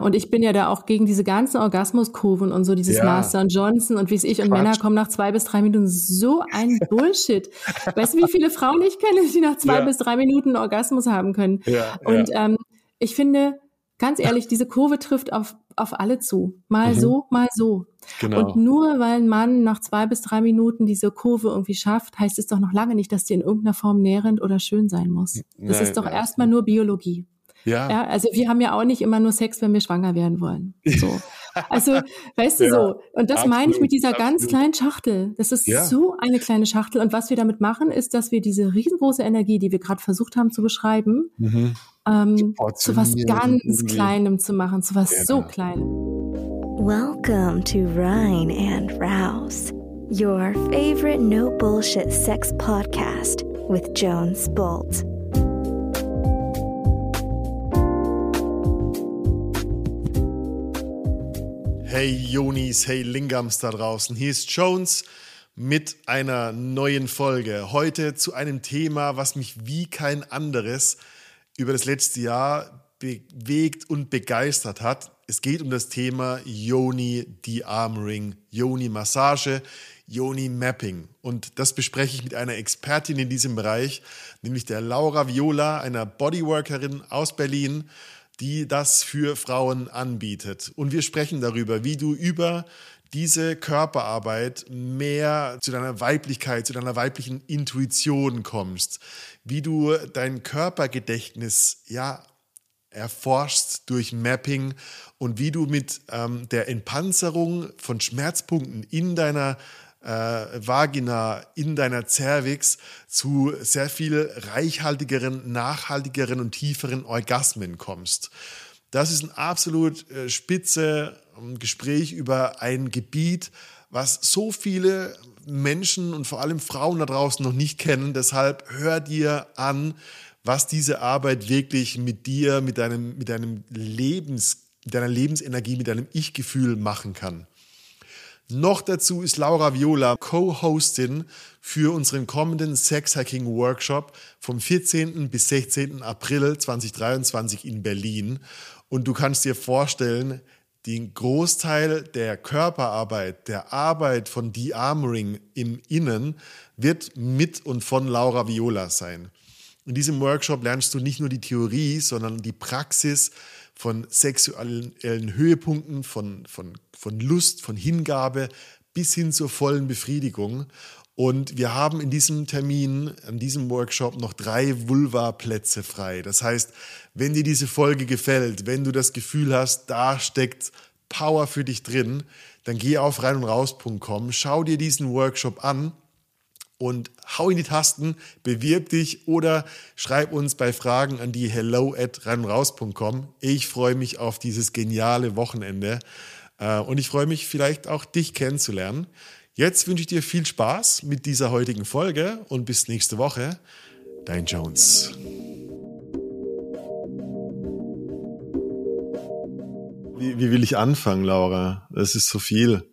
und ich bin ja da auch gegen diese ganzen Orgasmuskurven und so, dieses ja. Master und Johnson und wie es ich und Männer kommen nach zwei bis drei Minuten. So ein Bullshit. weißt du, wie viele Frauen ich kenne, die nach zwei ja. bis drei Minuten Orgasmus haben können? Ja, und Ähm, ich finde, ganz ehrlich, diese Kurve trifft auf, auf alle zu. Mal mhm. so, mal so. Genau. Und nur weil ein Mann nach zwei bis drei Minuten diese Kurve irgendwie schafft, heißt es doch noch lange nicht, dass die in irgendeiner Form nährend oder schön sein muss. Das Nein, ist doch erstmal nur Biologie. Ja. ja. Also wir haben ja auch nicht immer nur Sex, wenn wir schwanger werden wollen. So. Also, weißt du ja, so. Und das absolut, meine ich mit dieser absolut. ganz kleinen Schachtel. Das ist ja. so eine kleine Schachtel. Und was wir damit machen, ist, dass wir diese riesengroße Energie, die wir gerade versucht haben zu beschreiben, mhm. ähm, zu was ganz. Kleinem zu machen, zu was so Kleinem. Welcome to Rhine and Rouse, your favorite no bullshit sex podcast with Jones Bolt. Hey Jonis, hey Lingams da draußen. Hier ist Jones mit einer neuen Folge. Heute zu einem Thema, was mich wie kein anderes über das letzte Jahr bewegt und begeistert hat. Es geht um das Thema Yoni De-Armoring, Yoni Massage, Yoni Mapping. Und das bespreche ich mit einer Expertin in diesem Bereich, nämlich der Laura Viola, einer Bodyworkerin aus Berlin die das für Frauen anbietet. Und wir sprechen darüber, wie du über diese Körperarbeit mehr zu deiner Weiblichkeit, zu deiner weiblichen Intuition kommst, wie du dein Körpergedächtnis ja erforschst durch Mapping und wie du mit ähm, der Entpanzerung von Schmerzpunkten in deiner äh, Vagina in deiner Cervix zu sehr viel reichhaltigeren, nachhaltigeren und tieferen Orgasmen kommst. Das ist ein absolut äh, spitze ähm, Gespräch über ein Gebiet, was so viele Menschen und vor allem Frauen da draußen noch nicht kennen. Deshalb hör dir an, was diese Arbeit wirklich mit dir, mit deinem, mit deinem Lebens, mit deiner Lebensenergie, mit deinem Ich-Gefühl machen kann. Noch dazu ist Laura Viola Co-Hostin für unseren kommenden Sex Hacking Workshop vom 14. bis 16. April 2023 in Berlin. Und du kannst dir vorstellen, den Großteil der Körperarbeit, der Arbeit von De-Armoring im Innen wird mit und von Laura Viola sein. In diesem Workshop lernst du nicht nur die Theorie, sondern die Praxis von sexuellen Höhepunkten, von, von, von Lust, von Hingabe bis hin zur vollen Befriedigung. Und wir haben in diesem Termin, an diesem Workshop noch drei Vulva-Plätze frei. Das heißt, wenn dir diese Folge gefällt, wenn du das Gefühl hast, da steckt Power für dich drin, dann geh auf rein und raus.com, schau dir diesen Workshop an und hau in die Tasten, bewirb dich oder schreib uns bei Fragen an die hello at raus.com. Ich freue mich auf dieses geniale Wochenende äh, und ich freue mich vielleicht auch dich kennenzulernen. Jetzt wünsche ich dir viel Spaß mit dieser heutigen Folge und bis nächste Woche. Dein Jones. Wie, wie will ich anfangen, Laura? Das ist so viel.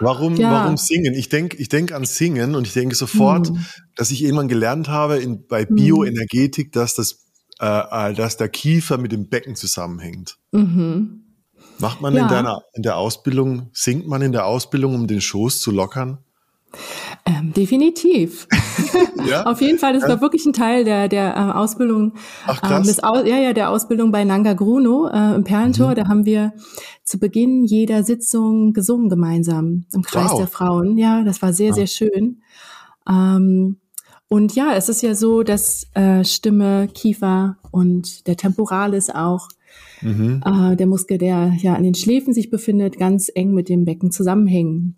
Warum, ja. warum singen? Ich denke ich denk an Singen und ich denke sofort, hm. dass ich irgendwann gelernt habe in, bei hm. Bioenergetik, dass, das, äh, äh, dass der Kiefer mit dem Becken zusammenhängt. Mhm. Macht man ja. in, deiner, in der Ausbildung, singt man in der Ausbildung, um den Schoß zu lockern? Ähm, definitiv. ja? Auf jeden Fall, das war wirklich ein Teil der, der äh, Ausbildung. Ach. Ähm, des, ja, ja, der Ausbildung bei Nanga Gruno äh, im Perlentor. Mhm. Da haben wir zu Beginn jeder Sitzung gesungen gemeinsam im Kreis wow. der Frauen. Ja, das war sehr, ja. sehr schön. Ähm, und ja, es ist ja so, dass äh, Stimme, Kiefer und der Temporalis auch, mhm. äh, der Muskel, der ja an den Schläfen sich befindet, ganz eng mit dem Becken zusammenhängen.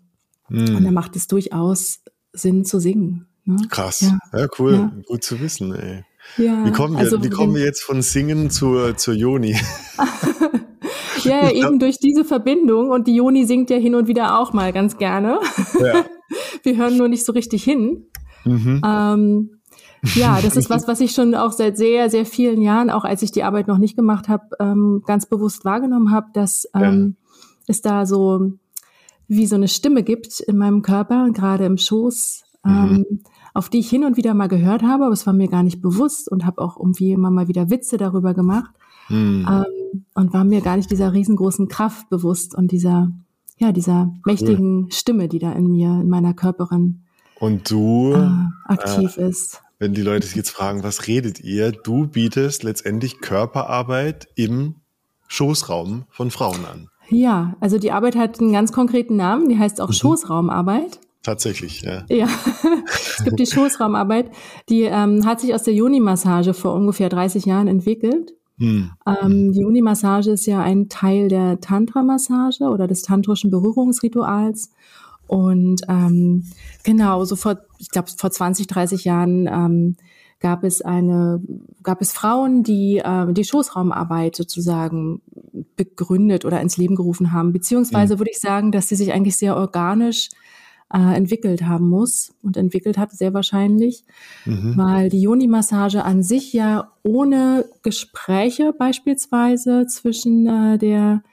Mhm. Und da macht es durchaus Sinn zu singen. Ne? Krass. Ja, ja cool. Ja. Gut zu wissen, ey. Ja, wie kommen wir, also, wie kommen wir jetzt von Singen zur, zur Joni? ja, eben durch diese Verbindung und die Joni singt ja hin und wieder auch mal ganz gerne. Ja. Wir hören nur nicht so richtig hin. Mhm. Ähm, ja, das ist was, was ich schon auch seit sehr, sehr vielen Jahren, auch als ich die Arbeit noch nicht gemacht habe, ähm, ganz bewusst wahrgenommen habe, dass ähm, ja. es da so wie so eine Stimme gibt in meinem Körper, gerade im Schoß, mhm. ähm, auf die ich hin und wieder mal gehört habe, aber es war mir gar nicht bewusst und habe auch irgendwie immer mal wieder Witze darüber gemacht. Mhm. Ähm, und war mir gar nicht dieser riesengroßen Kraft bewusst und dieser, ja, dieser mächtigen cool. Stimme, die da in mir, in meiner Körperin und du äh, aktiv äh, ist. Wenn die Leute sich jetzt fragen, was redet ihr? Du bietest letztendlich Körperarbeit im Schoßraum von Frauen an. Ja, also die Arbeit hat einen ganz konkreten Namen, die heißt auch mhm. Schoßraumarbeit. Tatsächlich, ja. Ja, es gibt die Schoßraumarbeit, die ähm, hat sich aus der Juni-Massage vor ungefähr 30 Jahren entwickelt. Hm. Ähm, die Juni-Massage ist ja ein Teil der Tantra-Massage oder des tantrischen Berührungsrituals. Und ähm, genau, so vor, ich glaube, vor 20, 30 Jahren ähm, gab es eine, gab es Frauen, die äh, die Schoßraumarbeit sozusagen begründet oder ins Leben gerufen haben. Beziehungsweise mhm. würde ich sagen, dass sie sich eigentlich sehr organisch äh, entwickelt haben muss und entwickelt hat, sehr wahrscheinlich, mhm. weil die Yoni-Massage an sich ja ohne Gespräche beispielsweise zwischen äh, der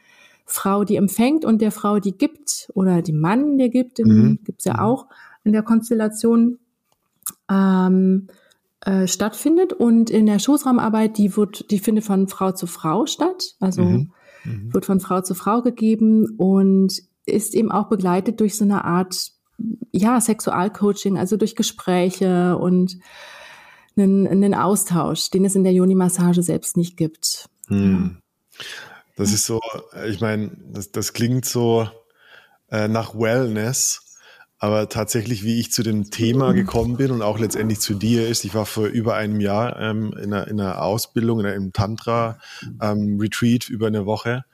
Frau, die empfängt und der Frau, die gibt oder dem Mann, der gibt, mhm. gibt's ja mhm. auch in der Konstellation, ähm, äh, stattfindet und in der Schoßraumarbeit, die wird, die findet von Frau zu Frau statt, also mhm. Mhm. wird von Frau zu Frau gegeben und ist eben auch begleitet durch so eine Art, ja, Sexualcoaching, also durch Gespräche und einen, einen Austausch, den es in der Yoni-Massage selbst nicht gibt. Mhm. Das ist so, ich meine, das, das klingt so äh, nach Wellness aber tatsächlich, wie ich zu dem Thema gekommen bin und auch letztendlich zu dir ist, ich war vor über einem Jahr ähm, in, einer, in einer Ausbildung, in einem Tantra-Retreat ähm, über eine Woche.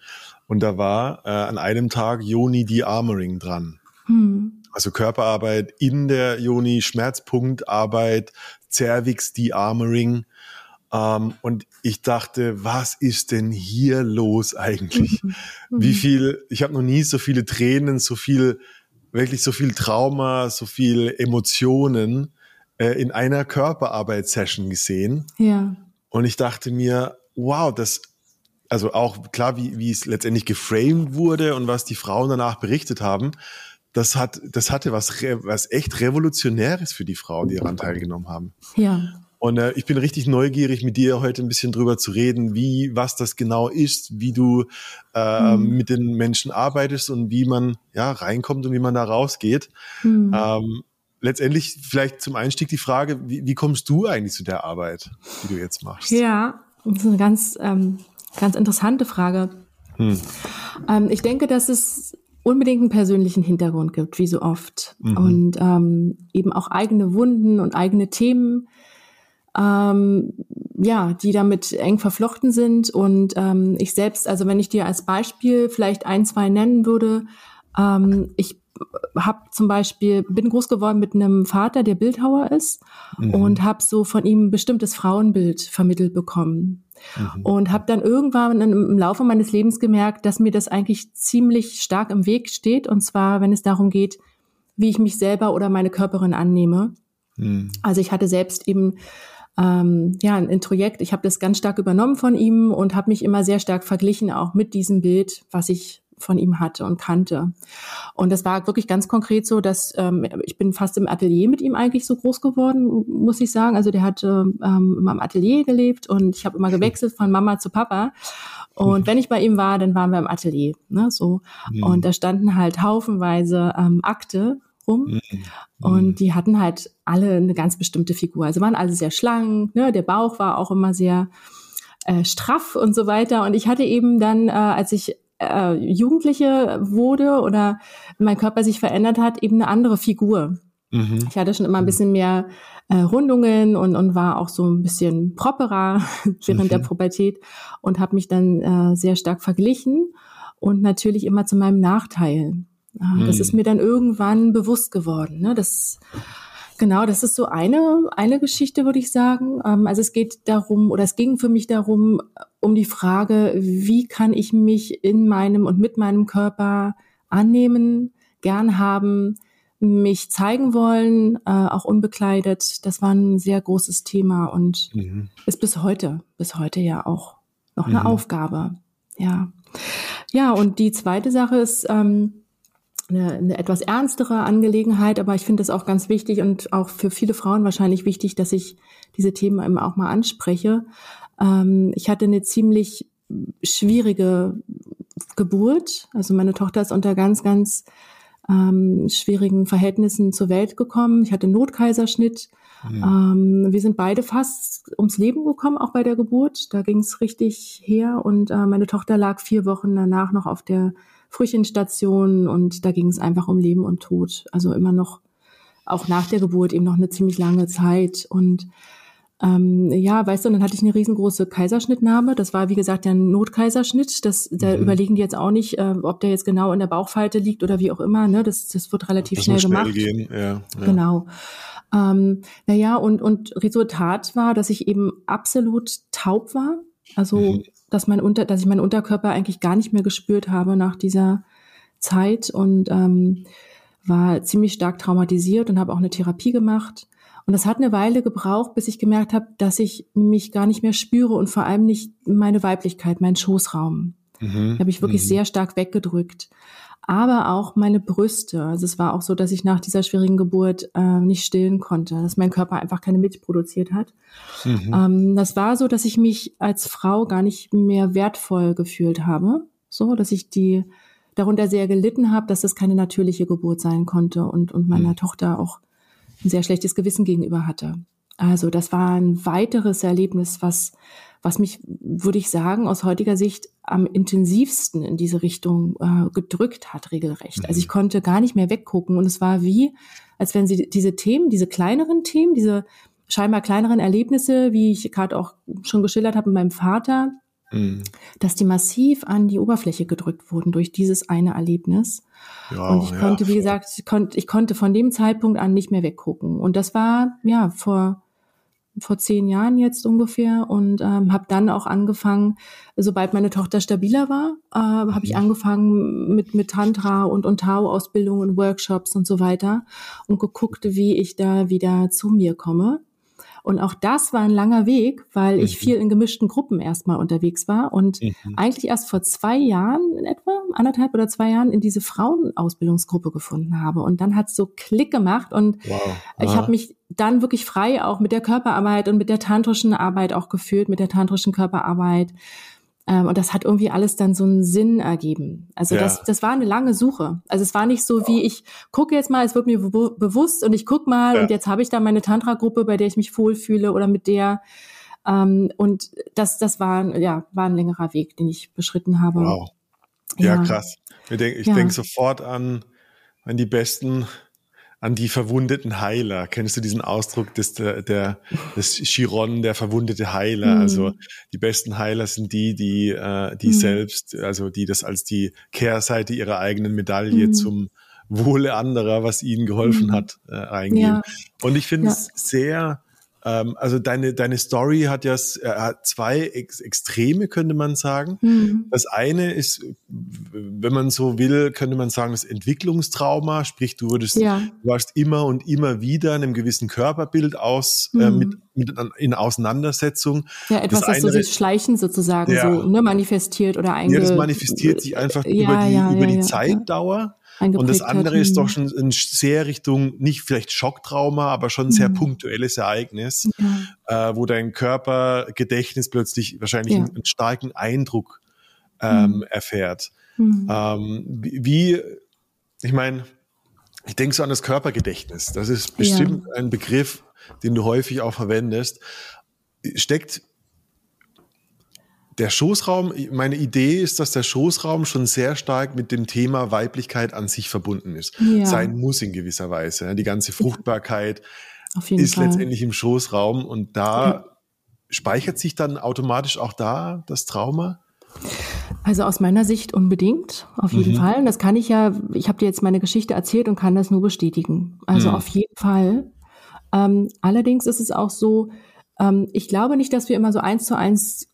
Und da war äh, an einem Tag Yoni De-Armoring dran. Hm. Also Körperarbeit in der Yoni, Schmerzpunktarbeit, Cervix De-Armoring. Ähm, und ich dachte, was ist denn hier los eigentlich? Mhm. Wie viel, ich habe noch nie so viele Tränen, so viel wirklich so viel Trauma, so viel Emotionen äh, in einer Körperarbeitssession gesehen. Ja. Und ich dachte mir, wow, das, also auch klar, wie, wie es letztendlich geframed wurde und was die Frauen danach berichtet haben, das hat, das hatte was, was echt Revolutionäres für die Frauen, die daran teilgenommen haben. Ja. Und äh, ich bin richtig neugierig, mit dir heute ein bisschen drüber zu reden, wie, was das genau ist, wie du äh, mhm. mit den Menschen arbeitest und wie man ja reinkommt und wie man da rausgeht. Mhm. Ähm, letztendlich vielleicht zum Einstieg die Frage, wie, wie kommst du eigentlich zu der Arbeit, die du jetzt machst? Ja, das ist eine ganz, ähm, ganz interessante Frage. Hm. Ähm, ich denke, dass es unbedingt einen persönlichen Hintergrund gibt, wie so oft. Mhm. Und ähm, eben auch eigene Wunden und eigene Themen, ähm, ja, die damit eng verflochten sind. Und ähm, ich selbst, also wenn ich dir als Beispiel vielleicht ein, zwei nennen würde, ähm, ich habe zum Beispiel bin groß geworden mit einem Vater, der Bildhauer ist mhm. und habe so von ihm ein bestimmtes Frauenbild vermittelt bekommen. Mhm. Und habe dann irgendwann im Laufe meines Lebens gemerkt, dass mir das eigentlich ziemlich stark im Weg steht. Und zwar, wenn es darum geht, wie ich mich selber oder meine Körperin annehme. Mhm. Also ich hatte selbst eben ähm, ja, ein Introjekt. Ich habe das ganz stark übernommen von ihm und habe mich immer sehr stark verglichen, auch mit diesem Bild, was ich von ihm hatte und kannte. Und das war wirklich ganz konkret so, dass ähm, ich bin fast im Atelier mit ihm eigentlich so groß geworden, muss ich sagen. Also der hat ähm, immer im Atelier gelebt und ich habe immer gewechselt von Mama zu Papa. Und wenn ich bei ihm war, dann waren wir im Atelier, ne, so. Mhm. Und da standen halt haufenweise ähm, Akte rum. Mhm. Und die hatten halt alle eine ganz bestimmte Figur. Also waren alle sehr schlank, ne? der Bauch war auch immer sehr äh, straff und so weiter. Und ich hatte eben dann, äh, als ich äh, Jugendliche wurde oder mein Körper sich verändert hat, eben eine andere Figur. Mhm. Ich hatte schon immer ein bisschen mehr äh, Rundungen und, und war auch so ein bisschen properer während mhm. der Pubertät und habe mich dann äh, sehr stark verglichen und natürlich immer zu meinem Nachteil. Hm. Das ist mir dann irgendwann bewusst geworden. Ne? Das, genau, das ist so eine, eine Geschichte, würde ich sagen. Ähm, also es geht darum, oder es ging für mich darum, um die Frage, wie kann ich mich in meinem und mit meinem Körper annehmen, gern haben, mich zeigen wollen, äh, auch unbekleidet. Das war ein sehr großes Thema und mhm. ist bis heute, bis heute ja auch noch eine mhm. Aufgabe. Ja. Ja, und die zweite Sache ist, ähm, eine, eine etwas ernstere Angelegenheit, aber ich finde es auch ganz wichtig und auch für viele Frauen wahrscheinlich wichtig, dass ich diese Themen eben auch mal anspreche. Ähm, ich hatte eine ziemlich schwierige Geburt. Also meine Tochter ist unter ganz, ganz ähm, schwierigen Verhältnissen zur Welt gekommen. Ich hatte Notkaiserschnitt. Mhm. Ähm, wir sind beide fast ums Leben gekommen, auch bei der Geburt. Da ging es richtig her und äh, meine Tochter lag vier Wochen danach noch auf der Frühchenstation und da ging es einfach um Leben und Tod. Also immer noch, auch nach der Geburt eben noch eine ziemlich lange Zeit und ähm, ja, weißt du, und dann hatte ich eine riesengroße Kaiserschnittnahme. Das war, wie gesagt, der Notkaiserschnitt. Das, da mhm. überlegen die jetzt auch nicht, äh, ob der jetzt genau in der Bauchfalte liegt oder wie auch immer. Ne? Das, das wird relativ das schnell, schnell gemacht. Gehen. Ja, ja. Genau. Ähm, naja, und, und Resultat war, dass ich eben absolut taub war. Also, mhm. Dass, mein Unter, dass ich meinen Unterkörper eigentlich gar nicht mehr gespürt habe nach dieser Zeit und ähm, war ziemlich stark traumatisiert und habe auch eine Therapie gemacht. Und das hat eine Weile gebraucht, bis ich gemerkt habe, dass ich mich gar nicht mehr spüre und vor allem nicht meine Weiblichkeit, meinen Schoßraum. Mhm. habe ich wirklich mhm. sehr stark weggedrückt. Aber auch meine Brüste. Also es war auch so, dass ich nach dieser schwierigen Geburt äh, nicht stillen konnte, dass mein Körper einfach keine Milch produziert hat. Mhm. Ähm, das war so, dass ich mich als Frau gar nicht mehr wertvoll gefühlt habe. So, dass ich die darunter sehr gelitten habe, dass das keine natürliche Geburt sein konnte und, und meiner mhm. Tochter auch ein sehr schlechtes Gewissen gegenüber hatte. Also das war ein weiteres Erlebnis, was, was mich, würde ich sagen, aus heutiger Sicht am intensivsten in diese Richtung äh, gedrückt hat, regelrecht. Also ich mhm. konnte gar nicht mehr weggucken und es war wie, als wenn sie diese Themen, diese kleineren Themen, diese scheinbar kleineren Erlebnisse, wie ich gerade auch schon geschildert habe mit meinem Vater, mhm. dass die massiv an die Oberfläche gedrückt wurden durch dieses eine Erlebnis. Ja, und ich konnte, ja, wie gesagt, ich konnte, ich konnte von dem Zeitpunkt an nicht mehr weggucken. Und das war ja vor vor zehn Jahren jetzt ungefähr und ähm, habe dann auch angefangen, sobald meine Tochter stabiler war, äh, habe ich mhm. angefangen mit mit Tantra und und Tao Ausbildungen und Workshops und so weiter und geguckt, wie ich da wieder zu mir komme. Und auch das war ein langer Weg, weil ich mhm. viel in gemischten Gruppen erstmal unterwegs war und mhm. eigentlich erst vor zwei Jahren in etwa, anderthalb oder zwei Jahren in diese Frauenausbildungsgruppe gefunden habe. Und dann hat es so Klick gemacht und wow. ich habe mich dann wirklich frei auch mit der Körperarbeit und mit der tantrischen Arbeit auch gefühlt, mit der tantrischen Körperarbeit und das hat irgendwie alles dann so einen Sinn ergeben. Also ja. das, das war eine lange Suche. Also es war nicht so wie ich gucke jetzt mal, es wird mir be bewusst und ich guck mal ja. und jetzt habe ich da meine Tantra-Gruppe, bei der ich mich wohlfühle oder mit der. Ähm, und das, das war, ja, war ein längerer Weg, den ich beschritten habe. Wow. Ja, ja. krass. Ich denke ich denk sofort an, an die besten an die verwundeten Heiler. Kennst du diesen Ausdruck des, der, des Chiron, der verwundete Heiler? Mhm. Also die besten Heiler sind die, die, äh, die mhm. selbst, also die das als die Kehrseite ihrer eigenen Medaille mhm. zum Wohle anderer, was ihnen geholfen mhm. hat, äh, eingehen. Ja. Und ich finde ja. es sehr ähm, also deine, deine Story hat ja äh, zwei Ex Extreme, könnte man sagen. Mhm. Das eine ist, wenn man so will, könnte man sagen, das Entwicklungstrauma, sprich, du wurdest, ja. du warst immer und immer wieder in einem gewissen Körperbild aus, äh, mhm. äh, mit, mit, in Auseinandersetzung. Ja, etwas, das, das so sich schleichen sozusagen ja. so ne, manifestiert oder eigentlich. Ja, das manifestiert sich einfach ja, über die, über die Zeitdauer. Und das andere hat. ist doch schon in sehr Richtung, nicht vielleicht Schocktrauma, aber schon ein sehr mhm. punktuelles Ereignis, ja. äh, wo dein Körpergedächtnis plötzlich wahrscheinlich ja. einen, starken Eindruck ähm, mhm. erfährt. Mhm. Ähm, wie, ich meine, ich denke so an das Körpergedächtnis. Das ist bestimmt ja. ein Begriff, den du häufig auch verwendest. Steckt der Schoßraum, meine Idee ist, dass der Schoßraum schon sehr stark mit dem Thema Weiblichkeit an sich verbunden ist. Ja. Sein muss in gewisser Weise. Die ganze Fruchtbarkeit ist Fall. letztendlich im Schoßraum und da speichert sich dann automatisch auch da das Trauma? Also aus meiner Sicht unbedingt, auf jeden mhm. Fall. Und das kann ich ja, ich habe dir jetzt meine Geschichte erzählt und kann das nur bestätigen. Also mhm. auf jeden Fall. Ähm, allerdings ist es auch so, ähm, ich glaube nicht, dass wir immer so eins zu eins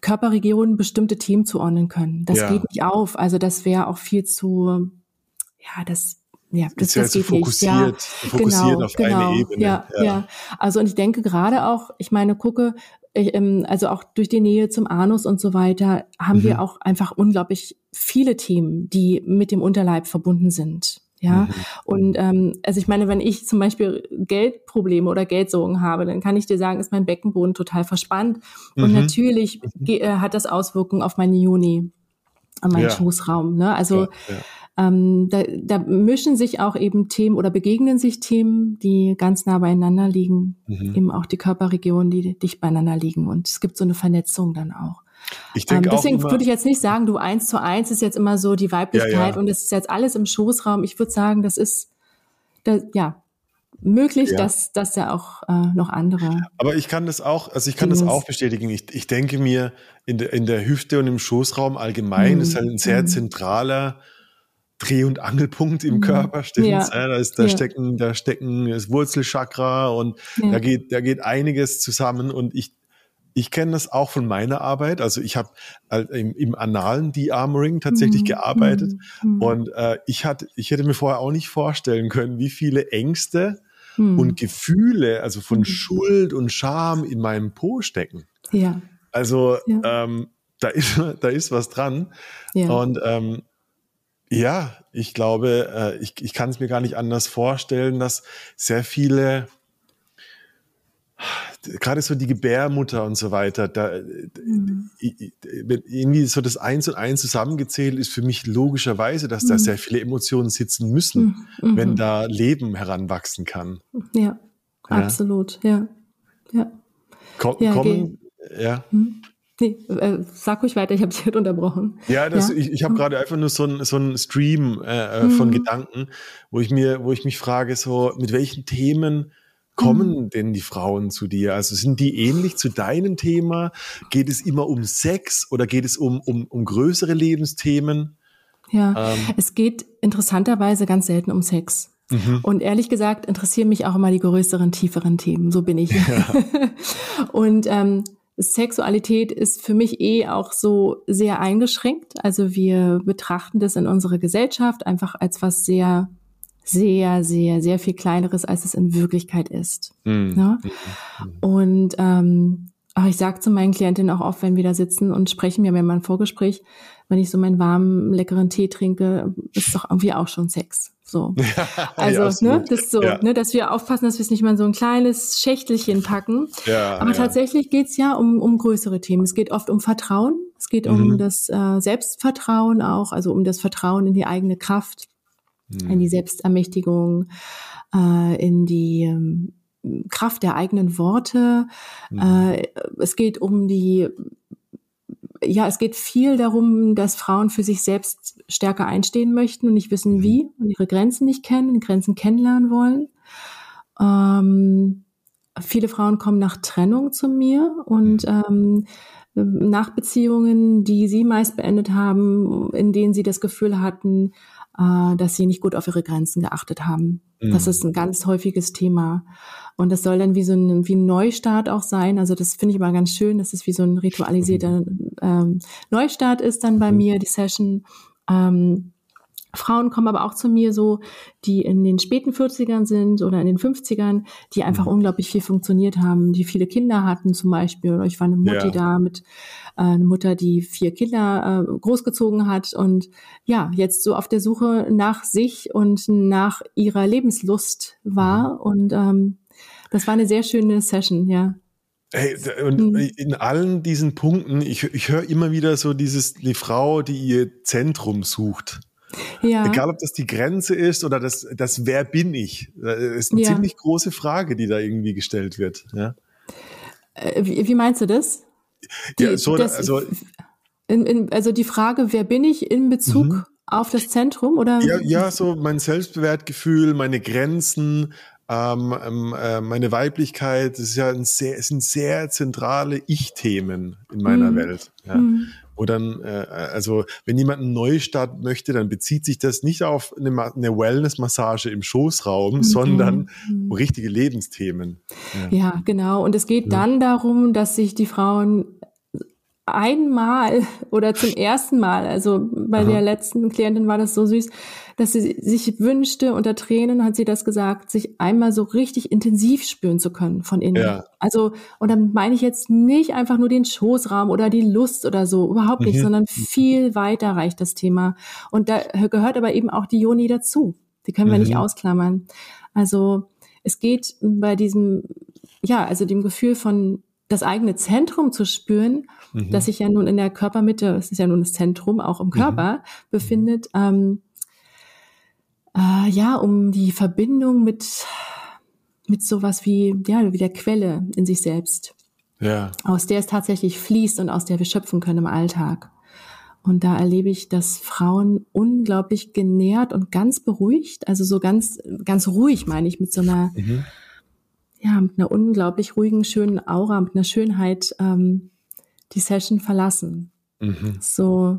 Körperregionen bestimmte Themen zuordnen können. Das ja. geht nicht auf. Also das wäre auch viel zu, ja, das ja, das, das geht fokussiert, nicht. Ja, fokussiert genau, auf genau. eine Ebene. Ja, ja, ja. Also und ich denke gerade auch, ich meine, gucke, ich, ähm, also auch durch die Nähe zum Anus und so weiter, haben mhm. wir auch einfach unglaublich viele Themen, die mit dem Unterleib verbunden sind. Ja, mhm. und ähm, also ich meine, wenn ich zum Beispiel Geldprobleme oder Geldsorgen habe, dann kann ich dir sagen, ist mein Beckenboden total verspannt. Mhm. Und natürlich mhm. äh, hat das Auswirkungen auf meine Juni, an meinen ja. Schoßraum. Ne? Also ja, ja. Ähm, da, da mischen sich auch eben Themen oder begegnen sich Themen, die ganz nah beieinander liegen, mhm. eben auch die Körperregionen, die dicht beieinander liegen. Und es gibt so eine Vernetzung dann auch. Ähm, deswegen würde ich jetzt nicht sagen, du eins zu eins ist jetzt immer so die Weiblichkeit ja, ja. und es ist jetzt alles im Schoßraum. Ich würde sagen, das ist das, ja möglich, ja. dass dass ja auch äh, noch andere. Aber ich kann das auch, also ich kann das auch bestätigen. Ich, ich denke mir in der in der Hüfte und im Schoßraum allgemein mhm. ist halt ein sehr mhm. zentraler Dreh- und Angelpunkt im mhm. Körper, stimmt's? Ja. Da, ist, da ja. stecken, da stecken das Wurzelchakra und ja. da geht, da geht einiges zusammen und ich ich kenne das auch von meiner Arbeit. Also ich habe im, im analen De-Armoring tatsächlich mhm. gearbeitet mhm. und äh, ich hatte, ich hätte mir vorher auch nicht vorstellen können, wie viele Ängste mhm. und Gefühle, also von mhm. Schuld und Scham in meinem Po stecken. Ja. Also ja. Ähm, da ist da ist was dran ja. und ähm, ja, ich glaube, äh, ich, ich kann es mir gar nicht anders vorstellen, dass sehr viele gerade so die Gebärmutter und so weiter, da mhm. irgendwie so das Eins und Eins zusammengezählt ist für mich logischerweise, dass mhm. da sehr viele Emotionen sitzen müssen, mhm. wenn da Leben heranwachsen kann. Ja, ja. absolut, ja. Ja. Komm, ja, kommen, ja. Mhm. Nee, äh, sag ruhig weiter, ich habe dich unterbrochen. Ja, das, ja? ich, ich habe mhm. gerade einfach nur so einen so Stream äh, äh von mhm. Gedanken, wo ich mir, wo ich mich frage, so mit welchen Themen kommen mhm. denn die Frauen zu dir? Also sind die ähnlich zu deinem Thema? Geht es immer um Sex oder geht es um, um, um größere Lebensthemen? Ja, ähm. es geht interessanterweise ganz selten um Sex. Mhm. Und ehrlich gesagt interessieren mich auch immer die größeren, tieferen Themen. So bin ich. Ja. und ähm, Sexualität ist für mich eh auch so sehr eingeschränkt. Also wir betrachten das in unserer Gesellschaft einfach als was sehr sehr, sehr, sehr viel kleineres, als es in Wirklichkeit ist. Mhm. Ne? Und ähm, ach, ich sage zu meinen Klientinnen auch oft, wenn wir da sitzen und sprechen, wir haben ja mal ein Vorgespräch, wenn ich so meinen warmen, leckeren Tee trinke, ist doch irgendwie auch schon Sex. So. also, ja, ne, das so, ja. ne, dass wir aufpassen, dass wir es nicht mal in so ein kleines Schächtelchen packen. Ja, Aber tatsächlich geht's ja um, um größere Themen. Es geht oft um Vertrauen, es geht mhm. um das äh, Selbstvertrauen auch, also um das Vertrauen in die eigene Kraft mhm. in die Selbstermächtigung, äh, in die ähm, Kraft der eigenen Worte. Mhm. Äh, es geht um die ja, es geht viel darum, dass Frauen für sich selbst stärker einstehen möchten und nicht wissen, mhm. wie und ihre Grenzen nicht kennen Grenzen kennenlernen wollen. Ähm, viele Frauen kommen nach Trennung zu mir und mhm. ähm, nach Beziehungen, die sie meist beendet haben, in denen sie das Gefühl hatten, äh, dass sie nicht gut auf ihre Grenzen geachtet haben. Mhm. Das ist ein ganz häufiges Thema. Und das soll dann wie so ein, wie ein Neustart auch sein. Also das finde ich immer ganz schön, dass es wie so ein ritualisierter ähm, Neustart ist dann bei mhm. mir, die Session. Ähm, Frauen kommen aber auch zu mir so, die in den späten 40ern sind oder in den 50ern, die einfach mhm. unglaublich viel funktioniert haben, die viele Kinder hatten zum Beispiel. Oder ich war eine Mutti ja. da mit äh, eine Mutter, die vier Kinder äh, großgezogen hat und ja, jetzt so auf der Suche nach sich und nach ihrer Lebenslust war. Mhm. Und ähm, das war eine sehr schöne Session, ja. Hey, und mhm. in allen diesen Punkten, ich, ich höre immer wieder so dieses, die Frau, die ihr Zentrum sucht. Ja. Egal, ob das die Grenze ist oder das, das Wer bin ich? Das ist eine ja. ziemlich große Frage, die da irgendwie gestellt wird. Ja. Äh, wie, wie meinst du das? Die, ja, so, das, also, in, in, also die Frage, wer bin ich in Bezug mhm. auf das Zentrum oder? Ja, ja, so mein Selbstwertgefühl, meine Grenzen, ähm, ähm, äh, meine Weiblichkeit, das ist ja ein sehr, sind sehr zentrale Ich-Themen in meiner mhm. Welt. Ja. Mhm. Wo dann, äh, also wenn jemand einen Neustart möchte, dann bezieht sich das nicht auf eine, eine Wellness-Massage im Schoßraum, mhm. sondern um richtige Lebensthemen. Ja. ja. genau. Und es geht ja. dann darum, dass sich die Frauen einmal oder zum ersten Mal, also bei Aha. der letzten Klientin war das so süß, dass sie sich wünschte, unter Tränen hat sie das gesagt, sich einmal so richtig intensiv spüren zu können von innen. Ja. Also, und dann meine ich jetzt nicht einfach nur den Schoßraum oder die Lust oder so, überhaupt nicht, mhm. sondern viel weiter reicht das Thema. Und da gehört aber eben auch die Joni dazu. Die können wir nicht mhm. ausklammern. Also es geht bei diesem, ja, also dem Gefühl von das eigene Zentrum zu spüren, mhm. das sich ja nun in der Körpermitte, es ist ja nun das Zentrum auch im Körper, mhm. befindet, ähm, äh, ja, um die Verbindung mit, mit sowas wie, ja, wie der Quelle in sich selbst. Ja. Aus der es tatsächlich fließt und aus der wir schöpfen können im Alltag. Und da erlebe ich, dass Frauen unglaublich genährt und ganz beruhigt, also so ganz, ganz ruhig meine ich, mit so einer, mhm. ja, mit einer unglaublich ruhigen, schönen Aura, mit einer Schönheit ähm, die Session verlassen. Mhm. So,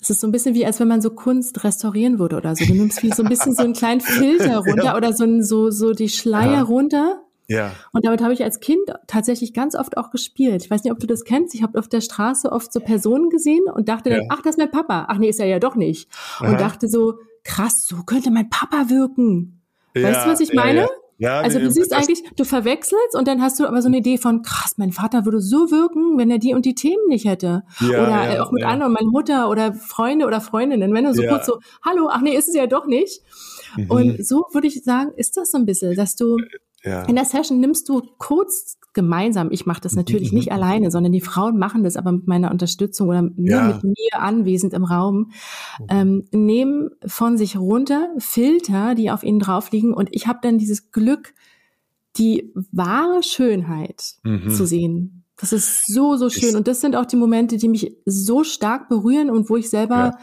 es ist so ein bisschen wie, als wenn man so Kunst restaurieren würde oder so. Du nimmst wie so ein bisschen so einen kleinen Filter runter ja. oder so, ein, so, so die Schleier ja. runter ja. Und damit habe ich als Kind tatsächlich ganz oft auch gespielt. Ich weiß nicht, ob du das kennst. Ich habe auf der Straße oft so Personen gesehen und dachte dann, ja. ach, das ist mein Papa. Ach nee, ist er ja doch nicht. Aha. Und dachte so, krass, so könnte mein Papa wirken. Weißt du, was ich meine? Ja, also du siehst eigentlich, du verwechselst und dann hast du aber so eine Idee von, krass, mein Vater würde so wirken, wenn er die und die Themen nicht hätte. Ja, oder ja, auch mit ja. anderen, meine Mutter oder Freunde oder Freundinnen. Wenn du so kurz so, hallo, ach nee, ist es ja doch nicht. Mhm. Und so würde ich sagen, ist das so ein bisschen, dass du ja. In der Session nimmst du kurz gemeinsam, ich mache das natürlich nicht alleine, sondern die Frauen machen das aber mit meiner Unterstützung oder nur ja. mit mir anwesend im Raum, ähm, nehmen von sich runter Filter, die auf ihnen drauf liegen und ich habe dann dieses Glück, die wahre Schönheit mhm. zu sehen. Das ist so, so schön. Und das sind auch die Momente, die mich so stark berühren und wo ich selber ja.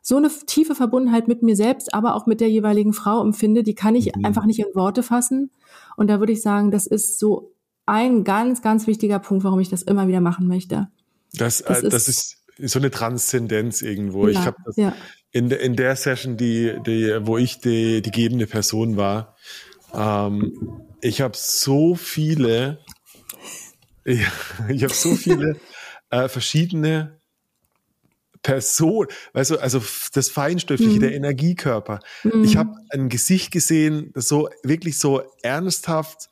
so eine tiefe Verbundenheit mit mir selbst, aber auch mit der jeweiligen Frau empfinde, die kann ich mhm. einfach nicht in Worte fassen. Und da würde ich sagen, das ist so ein ganz, ganz wichtiger Punkt, warum ich das immer wieder machen möchte. Das, das, äh, das ist, ist, so eine Transzendenz irgendwo. Ja, ich habe das ja. in, in der Session, die, die, wo ich die, die gebende Person war, ähm, ich habe so viele, ich, ich habe so viele äh, verschiedene Person, weißt du, also das Feinstoffliche, mhm. der Energiekörper. Mhm. Ich habe ein Gesicht gesehen, das so wirklich so ernsthaft,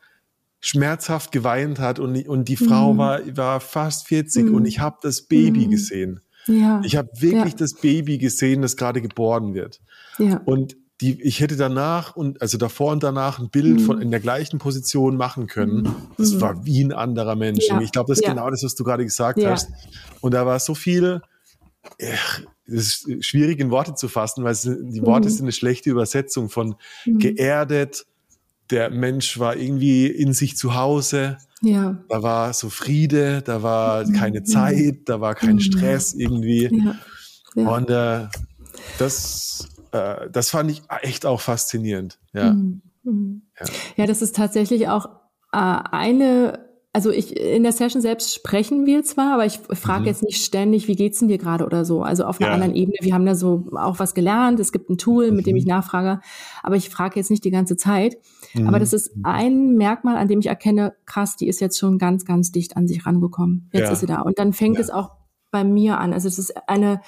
schmerzhaft geweint hat und, und die Frau mhm. war, war fast 40 und mhm. ich habe das Baby mhm. gesehen. Ja. Ich habe wirklich ja. das Baby gesehen, das gerade geboren wird. Ja. Und die, ich hätte danach und also davor und danach ein Bild von mhm. in der gleichen Position machen können. Das war wie ein anderer Mensch. Ich glaube, das ist genau das, was du gerade gesagt hast. Und da war so viel, es ist schwierig in Worte zu fassen, weil die Worte mhm. sind eine schlechte Übersetzung von mhm. geerdet. Der Mensch war irgendwie in sich zu Hause. Ja. Da war so Friede, da war mhm. keine Zeit, da war kein mhm. Stress irgendwie. Ja. Ja. Und äh, das, äh, das fand ich echt auch faszinierend. Ja. Mhm. Ja. ja, das ist tatsächlich auch äh, eine also ich in der Session selbst sprechen wir zwar, aber ich frage mhm. jetzt nicht ständig, wie geht's denn dir gerade oder so. Also auf einer ja. anderen Ebene. Wir haben da so auch was gelernt. Es gibt ein Tool, mit dem ich mhm. nachfrage, aber ich frage jetzt nicht die ganze Zeit. Mhm. Aber das ist ein Merkmal, an dem ich erkenne, krass, die ist jetzt schon ganz, ganz dicht an sich rangekommen. Jetzt ja. ist sie da. Und dann fängt ja. es auch bei mir an. Also es ist eine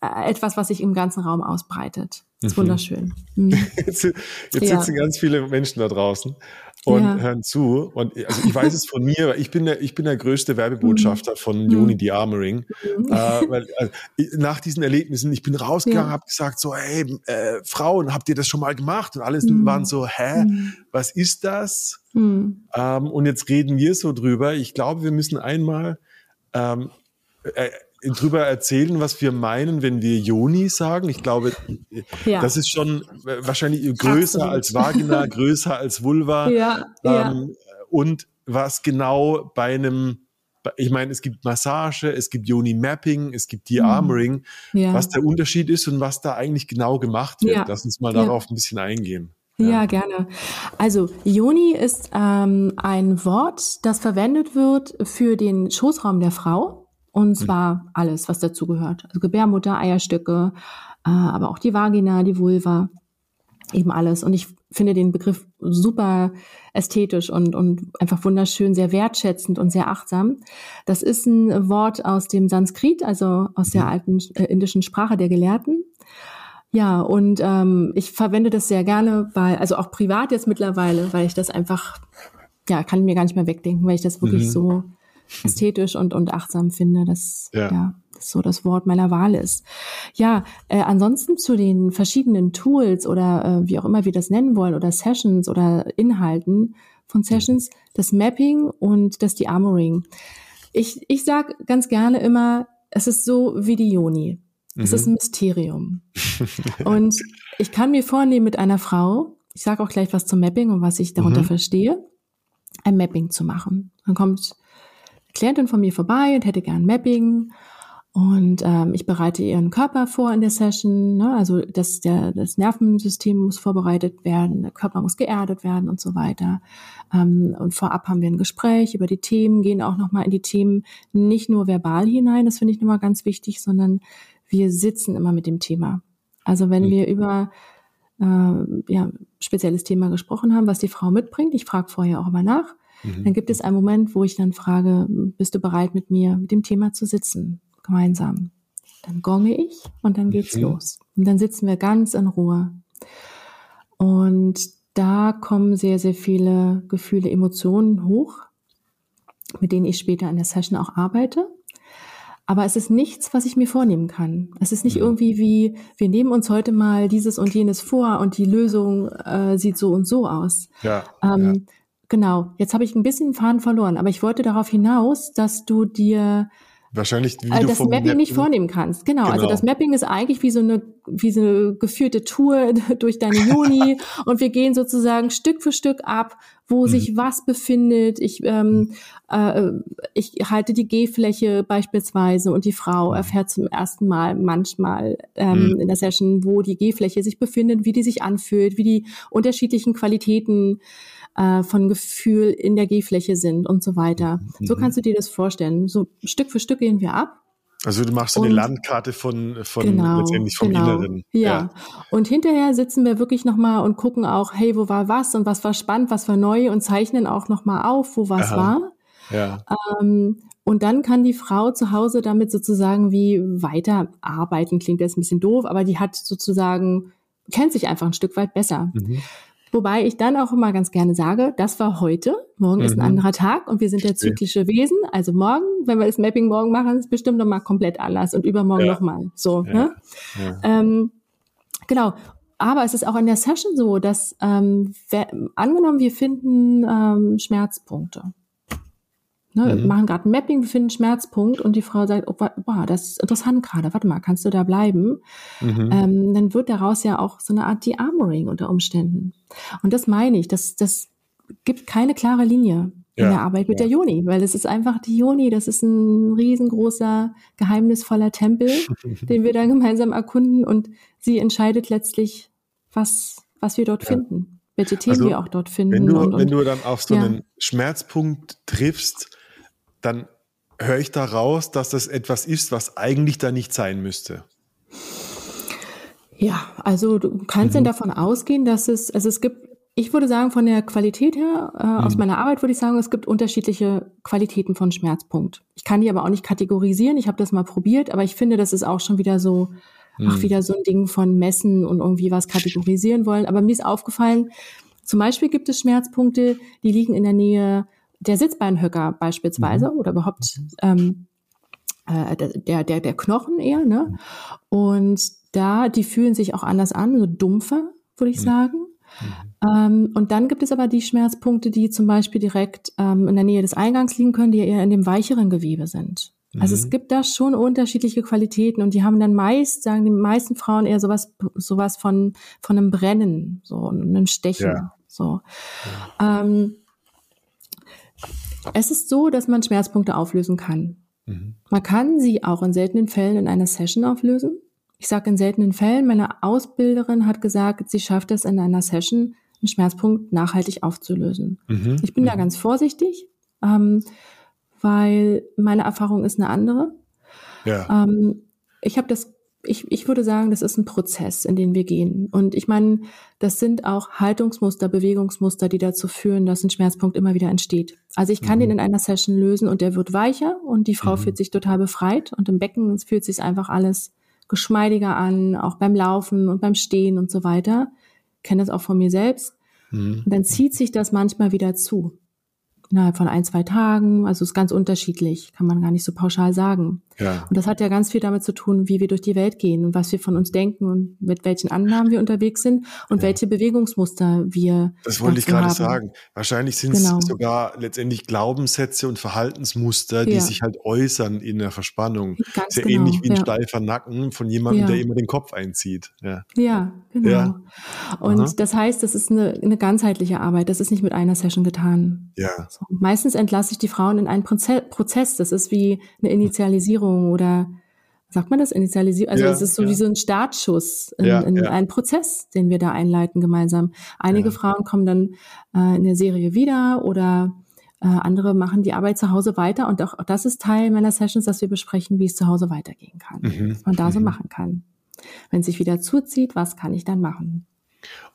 äh, etwas, was sich im ganzen Raum ausbreitet. Das ist mhm. wunderschön. Mhm. Jetzt, jetzt sitzen ganz viele Menschen da draußen und ja. hören zu. Und also ich weiß es von mir, ich bin der, ich bin der größte Werbebotschafter mhm. von Joni The Armoring. Mhm. Äh, weil, also, nach diesen Erlebnissen, ich bin rausgegangen, ja. habe gesagt so, hey, äh, Frauen, habt ihr das schon mal gemacht? Und alles mhm. waren so, hä, mhm. was ist das? Mhm. Ähm, und jetzt reden wir so drüber. Ich glaube, wir müssen einmal ähm, äh, drüber erzählen, was wir meinen, wenn wir Joni sagen. Ich glaube, ja. das ist schon wahrscheinlich größer Absolut. als Vagina, größer als Vulva. Ja, ähm, ja. Und was genau bei einem ich meine, es gibt Massage, es gibt Yoni Mapping, es gibt De-Armoring, mhm. ja. was der Unterschied ist und was da eigentlich genau gemacht wird. Ja. Lass uns mal darauf ein bisschen eingehen. Ja, ja gerne. Also Yoni ist ähm, ein Wort, das verwendet wird für den Schoßraum der Frau. Und mhm. zwar alles, was dazugehört. Also Gebärmutter, Eierstöcke, äh, aber auch die Vagina, die Vulva, eben alles. Und ich finde den Begriff super ästhetisch und, und einfach wunderschön, sehr wertschätzend und sehr achtsam. Das ist ein Wort aus dem Sanskrit, also aus der mhm. alten äh, indischen Sprache der Gelehrten. Ja, und ähm, ich verwende das sehr gerne, weil, also auch privat jetzt mittlerweile, weil ich das einfach, ja, kann ich mir gar nicht mehr wegdenken, weil ich das wirklich mhm. so ästhetisch und, und achtsam finde. Das, ja. ja. das so das Wort meiner Wahl ist. Ja, äh, ansonsten zu den verschiedenen Tools oder äh, wie auch immer wir das nennen wollen oder Sessions oder Inhalten von Sessions, das Mapping und das De-Armoring. Ich, ich sage ganz gerne immer, es ist so wie die Joni. Es mhm. ist ein Mysterium. und ich kann mir vornehmen mit einer Frau, ich sage auch gleich was zum Mapping und was ich darunter mhm. verstehe, ein Mapping zu machen. Dann kommt Klientin von mir vorbei und hätte gern Mapping und ähm, ich bereite ihren Körper vor in der Session. Ne? Also das, der, das Nervensystem muss vorbereitet werden, der Körper muss geerdet werden und so weiter. Ähm, und vorab haben wir ein Gespräch über die Themen, gehen auch nochmal in die Themen nicht nur verbal hinein, das finde ich nochmal ganz wichtig, sondern wir sitzen immer mit dem Thema. Also wenn mhm. wir über äh, ja, spezielles Thema gesprochen haben, was die Frau mitbringt, ich frage vorher auch immer nach, mhm. dann gibt es einen Moment, wo ich dann frage, bist du bereit mit mir mit dem Thema zu sitzen? gemeinsam. Dann gonge ich und dann geht's mhm. los. Und dann sitzen wir ganz in Ruhe. Und da kommen sehr, sehr viele Gefühle, Emotionen hoch, mit denen ich später in der Session auch arbeite. Aber es ist nichts, was ich mir vornehmen kann. Es ist nicht mhm. irgendwie wie, wir nehmen uns heute mal dieses und jenes vor und die Lösung äh, sieht so und so aus. Ja, ähm, ja. Genau, jetzt habe ich ein bisschen Faden verloren, aber ich wollte darauf hinaus, dass du dir Wahrscheinlich, wie also das Mapping, Mapping nicht vornehmen kannst. Genau. genau. Also das Mapping ist eigentlich wie so eine, wie so eine geführte Tour durch deine Juni und wir gehen sozusagen Stück für Stück ab, wo mhm. sich was befindet. Ich, ähm, äh, ich halte die G-Fläche beispielsweise und die Frau mhm. erfährt zum ersten Mal manchmal ähm, mhm. in der Session, wo die G-Fläche sich befindet, wie die sich anfühlt, wie die unterschiedlichen Qualitäten äh, von Gefühl in der G-Fläche sind und so weiter. Mhm. So kannst du dir das vorstellen. So Stück für Stück gehen wir ab. Also du machst so eine Landkarte von, von genau, letztendlich vom genau. Inneren. Ja. ja. Und hinterher sitzen wir wirklich nochmal und gucken auch, hey, wo war was und was war spannend, was war neu und zeichnen auch nochmal auf, wo was Aha. war. Ja. Ähm, und dann kann die Frau zu Hause damit sozusagen wie weiterarbeiten. Klingt jetzt ein bisschen doof, aber die hat sozusagen, kennt sich einfach ein Stück weit besser. Mhm. Wobei ich dann auch immer ganz gerne sage, das war heute, morgen mhm. ist ein mhm. anderer Tag und wir sind der zyklische Wesen. Also morgen, wenn wir das Mapping morgen machen, ist bestimmt nochmal komplett anders und übermorgen ja. nochmal. So, ja. Ne? Ja. Ähm, genau. Aber es ist auch in der Session so, dass ähm, angenommen, wir finden ähm, Schmerzpunkte. Ne, mhm. machen gerade ein Mapping, wir finden einen Schmerzpunkt und die Frau sagt, oh, boah, das ist interessant gerade, warte mal, kannst du da bleiben? Mhm. Ähm, dann wird daraus ja auch so eine Art De-Armoring unter Umständen. Und das meine ich, das, das gibt keine klare Linie in ja, der Arbeit mit ja. der Joni, weil es ist einfach die Joni, das ist ein riesengroßer, geheimnisvoller Tempel, den wir dann gemeinsam erkunden und sie entscheidet letztlich, was, was wir dort ja. finden, welche Themen also, wir auch dort finden. Wenn du, und, und, wenn du dann auf so einen Schmerzpunkt triffst, dann höre ich da raus, dass das etwas ist, was eigentlich da nicht sein müsste. Ja, also du kannst mhm. denn davon ausgehen, dass es, also es gibt, ich würde sagen, von der Qualität her, äh, mhm. aus meiner Arbeit würde ich sagen, es gibt unterschiedliche Qualitäten von Schmerzpunkt. Ich kann die aber auch nicht kategorisieren. Ich habe das mal probiert, aber ich finde, das ist auch schon wieder so, mhm. ach, wieder so ein Ding von Messen und irgendwie was kategorisieren wollen. Aber mir ist aufgefallen, zum Beispiel gibt es Schmerzpunkte, die liegen in der Nähe der Sitzbeinhöcker beispielsweise mhm. oder überhaupt ähm, äh, der, der, der Knochen eher, ne? Und da, die fühlen sich auch anders an, so dumpfer, würde ich mhm. sagen. Mhm. Ähm, und dann gibt es aber die Schmerzpunkte, die zum Beispiel direkt ähm, in der Nähe des Eingangs liegen können, die eher in dem weicheren Gewebe sind. Also es mhm. gibt da schon unterschiedliche Qualitäten und die haben dann meist, sagen die meisten Frauen eher sowas, sowas von, von einem Brennen, so einem Stechen, ja. so. Ja. Ähm, es ist so, dass man Schmerzpunkte auflösen kann. Mhm. Man kann sie auch in seltenen Fällen in einer Session auflösen. Ich sage in seltenen Fällen, meine Ausbilderin hat gesagt, sie schafft es in einer Session, einen Schmerzpunkt nachhaltig aufzulösen. Mhm. Ich bin mhm. da ganz vorsichtig, ähm, weil meine Erfahrung ist eine andere. Ja. Ähm, ich habe das ich, ich würde sagen, das ist ein Prozess, in den wir gehen. Und ich meine, das sind auch Haltungsmuster, Bewegungsmuster, die dazu führen, dass ein Schmerzpunkt immer wieder entsteht. Also ich kann mhm. den in einer Session lösen und der wird weicher und die Frau mhm. fühlt sich total befreit und im Becken fühlt sich einfach alles geschmeidiger an, auch beim Laufen und beim Stehen und so weiter. Ich kenne das auch von mir selbst. Mhm. Und dann zieht sich das manchmal wieder zu. Innerhalb von ein, zwei Tagen. Also ist ganz unterschiedlich, kann man gar nicht so pauschal sagen. Ja. Und das hat ja ganz viel damit zu tun, wie wir durch die Welt gehen und was wir von uns denken und mit welchen Annahmen wir unterwegs sind und ja. welche Bewegungsmuster wir. Das wollte ich gerade haben. sagen. Wahrscheinlich sind genau. es sogar letztendlich Glaubenssätze und Verhaltensmuster, die ja. sich halt äußern in der Verspannung. Ganz Sehr genau. ähnlich wie ein steifer Nacken von jemandem, der immer den Kopf einzieht. Ja, genau. Und Aha. das heißt, das ist eine, eine ganzheitliche Arbeit. Das ist nicht mit einer Session getan. Ja. So. Meistens entlasse ich die Frauen in einen Prozess. Das ist wie eine Initialisierung oder sagt man das Initialisierung? Also es ist so ja. wie so ein Startschuss in, ja, in einen Prozess, den wir da einleiten gemeinsam. Einige Frauen kommen dann äh, in der Serie wieder oder äh, andere machen die Arbeit zu Hause weiter und auch, auch, das ist Teil meiner Sessions, dass wir besprechen, wie es zu Hause weitergehen kann, mhm. was man da mhm. so machen kann. Wenn es sich wieder zuzieht, was kann ich dann machen?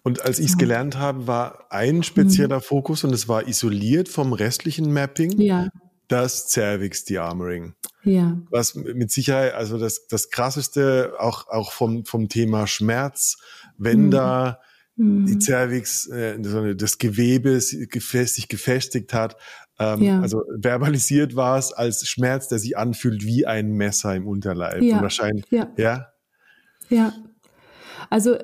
Und als ich es gelernt habe, war ein spezieller mhm. Fokus und es war isoliert vom restlichen Mapping. Ja. Das Cervix Dearmoring. Ja. Was mit Sicherheit, also das, das krasseste auch, auch vom, vom Thema Schmerz, wenn mhm. da mhm. die Cervix, äh, das Gewebe sich gefestigt hat, ähm, ja. Also verbalisiert war es als Schmerz, der sich anfühlt wie ein Messer im Unterleib. Ja. Und wahrscheinlich, ja. ja. Ja. Also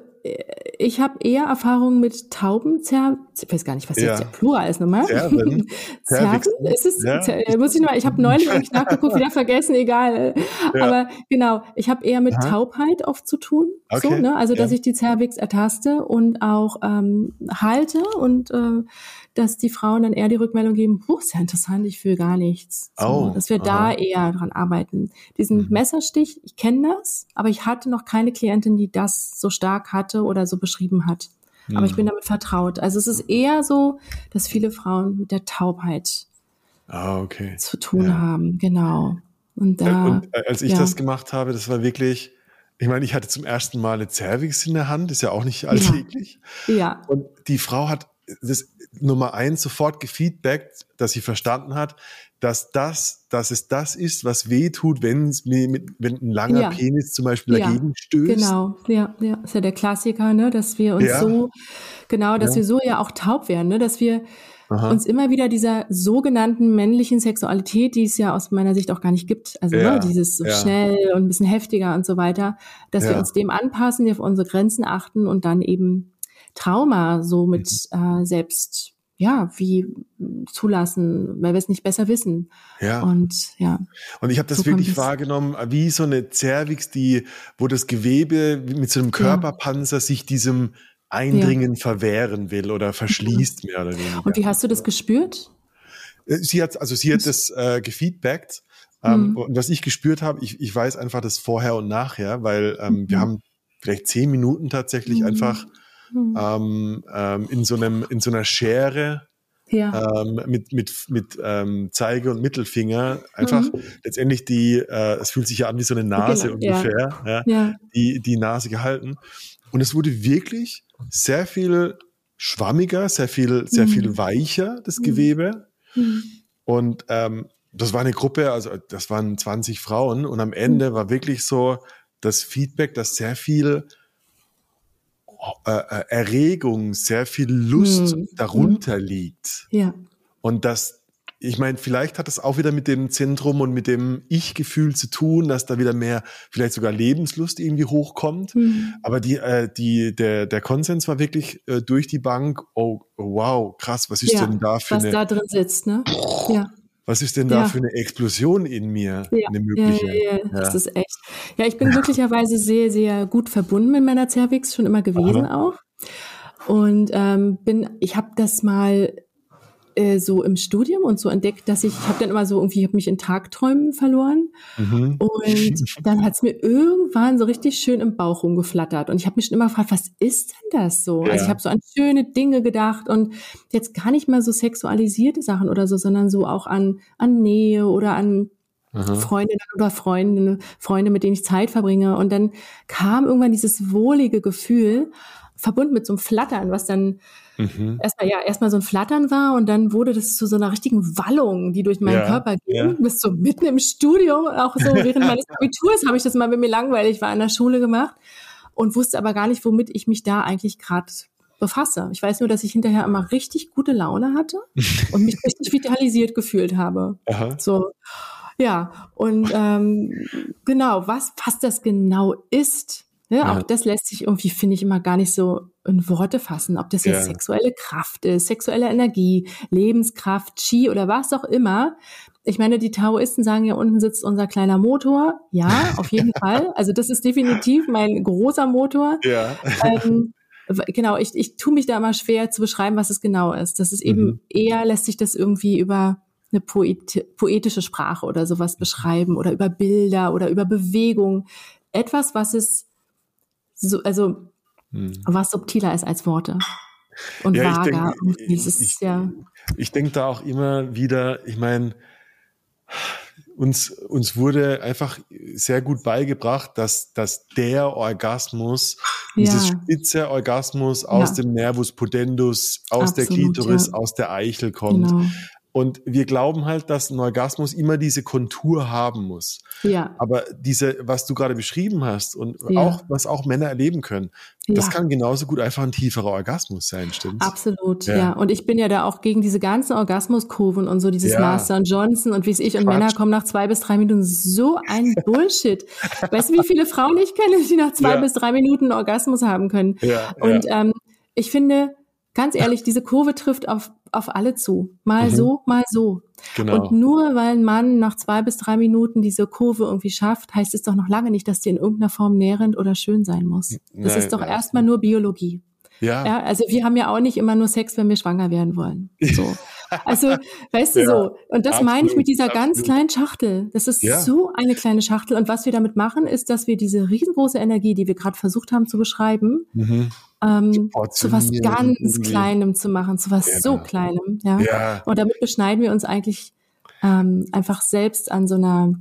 ich habe eher Erfahrungen mit Taubenzer, ich weiß gar nicht, was ja. jetzt der Plural ist nochmal. Zerven? Ist es? Ja. Muss ich nochmal, ich habe neulich eigentlich nachgeguckt, wieder vergessen, egal. Ja. Aber genau, ich habe eher mit Aha. Taubheit oft zu tun. Okay. So, ne? Also, dass ich die Cervix ertaste und auch ähm, halte und äh, dass die Frauen dann eher die Rückmeldung geben, puh, ist ja interessant, ich fühle gar nichts. So, oh, dass wir aha. da eher dran arbeiten. Diesen mhm. Messerstich, ich kenne das, aber ich hatte noch keine Klientin, die das so stark hatte oder so beschrieben hat. Mhm. Aber ich bin mhm. damit vertraut. Also es ist eher so, dass viele Frauen mit der Taubheit ah, okay. zu tun ja. haben. Genau. Und da. Und äh, als ich ja. das gemacht habe, das war wirklich, ich meine, ich hatte zum ersten Mal eine Cervix in der Hand, ist ja auch nicht alltäglich. Ja. ja. Und die Frau hat das Nummer eins sofort gefeedbackt, dass sie verstanden hat, dass das, dass es das ist, was weh tut, wenn es mir mit, wenn ein langer ja. Penis zum Beispiel ja. dagegen stößt. Genau, ja, ja, ist ja der Klassiker, ne, dass wir uns ja. so, genau, dass wir so ja auch taub werden, ne, dass wir Aha. uns immer wieder dieser sogenannten männlichen Sexualität, die es ja aus meiner Sicht auch gar nicht gibt, also ne, dieses so schnell und ein bisschen heftiger und so weiter, dass wir uns dem anpassen, wir auf unsere Grenzen achten und dann eben Trauma so mit mhm. äh, selbst ja, wie zulassen, weil wir es nicht besser wissen. Ja. Und ja. Und ich habe das so wirklich wahrgenommen, wie so eine Cervix, die, wo das Gewebe mit so einem Körperpanzer ja. sich diesem Eindringen ja. verwehren will oder verschließt mehr oder weniger. Und wie hast du das gespürt? Äh, sie hat, also sie hat das äh, gefeedbackt. Ähm, mhm. Und was ich gespürt habe, ich, ich weiß einfach das Vorher und Nachher, weil ähm, mhm. wir haben vielleicht zehn Minuten tatsächlich mhm. einfach mhm. ähm, ähm, in so einem in so einer Schere ja. ähm, mit mit mit ähm, Zeige und Mittelfinger einfach mhm. letztendlich die äh, es fühlt sich ja an wie so eine Nase genau. ungefähr ja. ja. die die Nase gehalten und es wurde wirklich sehr viel schwammiger sehr viel sehr mhm. viel weicher das mhm. Gewebe mhm. und ähm, das war eine Gruppe also das waren 20 Frauen und am Ende mhm. war wirklich so das Feedback dass sehr viel äh, äh, Erregung, sehr viel Lust hm. darunter liegt. Ja. Und das, ich meine, vielleicht hat das auch wieder mit dem Zentrum und mit dem Ich-Gefühl zu tun, dass da wieder mehr, vielleicht sogar Lebenslust irgendwie hochkommt. Mhm. Aber die, äh, die, der, der Konsens war wirklich äh, durch die Bank, oh, wow, krass, was ist ja, denn da für was eine... da drin sitzt, ne? Ja. Was ist denn da ja. für eine Explosion in mir? Ja. Eine mögliche? Ja, das ist echt. Ja, ich bin glücklicherweise sehr, sehr gut verbunden mit meiner Cervix, schon immer gewesen Aha. auch. Und ähm, bin, ich habe das mal äh, so im Studium und so entdeckt, dass ich, ich habe dann immer so irgendwie, ich habe mich in Tagträumen verloren mhm. und dann hat es mir irgendwann so richtig schön im Bauch rumgeflattert und ich habe mich schon immer gefragt, was ist denn das so? Ja. Also ich habe so an schöne Dinge gedacht und jetzt gar nicht mal so sexualisierte Sachen oder so, sondern so auch an, an Nähe oder an Aha. Freundinnen oder Freunde, Freunde, mit denen ich Zeit verbringe. Und dann kam irgendwann dieses wohlige Gefühl, verbunden mit so einem Flattern, was dann mhm. erstmal ja erstmal so ein Flattern war und dann wurde das zu so einer richtigen Wallung, die durch meinen ja, Körper ging. Ja. Bis so mitten im Studium, auch so während meines Abiturs habe ich das mal, wenn mir langweilig war, an der Schule gemacht und wusste aber gar nicht, womit ich mich da eigentlich gerade befasse. Ich weiß nur, dass ich hinterher immer richtig gute Laune hatte und mich richtig vitalisiert gefühlt habe. Aha. So. Ja, und ähm, genau, was, was das genau ist, ne, ja. auch das lässt sich irgendwie, finde ich, immer gar nicht so in Worte fassen. Ob das jetzt ja. sexuelle Kraft ist, sexuelle Energie, Lebenskraft, Chi oder was auch immer. Ich meine, die Taoisten sagen ja, unten sitzt unser kleiner Motor. Ja, auf jeden Fall. Also das ist definitiv mein großer Motor. Ja. Ähm, genau, ich, ich tue mich da immer schwer zu beschreiben, was es genau ist. Das ist eben mhm. eher, lässt sich das irgendwie über eine Poet poetische Sprache oder sowas mhm. beschreiben oder über Bilder oder über Bewegung. Etwas, was es so, also hm. was subtiler ist als Worte. Und ja, vager. Ich denke ich, ja. ich denk da auch immer wieder, ich meine, uns, uns wurde einfach sehr gut beigebracht, dass, dass der Orgasmus, ja. dieses spitze Orgasmus aus ja. dem Nervus pudendus, aus Absolut, der Klitoris, ja. aus der Eichel kommt. Genau. Und wir glauben halt, dass ein Orgasmus immer diese Kontur haben muss. Ja. Aber diese, was du gerade beschrieben hast und ja. auch, was auch Männer erleben können, ja. das kann genauso gut einfach ein tieferer Orgasmus sein, stimmt? Absolut, ja. ja. Und ich bin ja da auch gegen diese ganzen Orgasmuskurven und so dieses. Master und Johnson und wie es ich und Männer kommen nach zwei bis drei Minuten so ein Bullshit. weißt du, wie viele Frauen ich kenne, die nach zwei bis drei Minuten Orgasmus haben können? Ja. Und ähm, ich finde, ganz ehrlich, diese Kurve trifft auf auf alle zu. Mal mhm. so, mal so. Genau. Und nur weil ein Mann nach zwei bis drei Minuten diese Kurve irgendwie schafft, heißt es doch noch lange nicht, dass die in irgendeiner Form nährend oder schön sein muss. Das Nein, ist doch erstmal nur Biologie. Ja. ja. Also wir haben ja auch nicht immer nur Sex, wenn wir schwanger werden wollen. So. Also, weißt du ja, so, und das absolut, meine ich mit dieser absolut. ganz kleinen Schachtel. Das ist ja. so eine kleine Schachtel. Und was wir damit machen, ist, dass wir diese riesengroße Energie, die wir gerade versucht haben zu beschreiben, mhm. Ähm, zu was ganz irgendwie. Kleinem zu machen, zu was ja. so Kleinem. Ja? ja. Und damit beschneiden wir uns eigentlich ähm, einfach selbst an so einer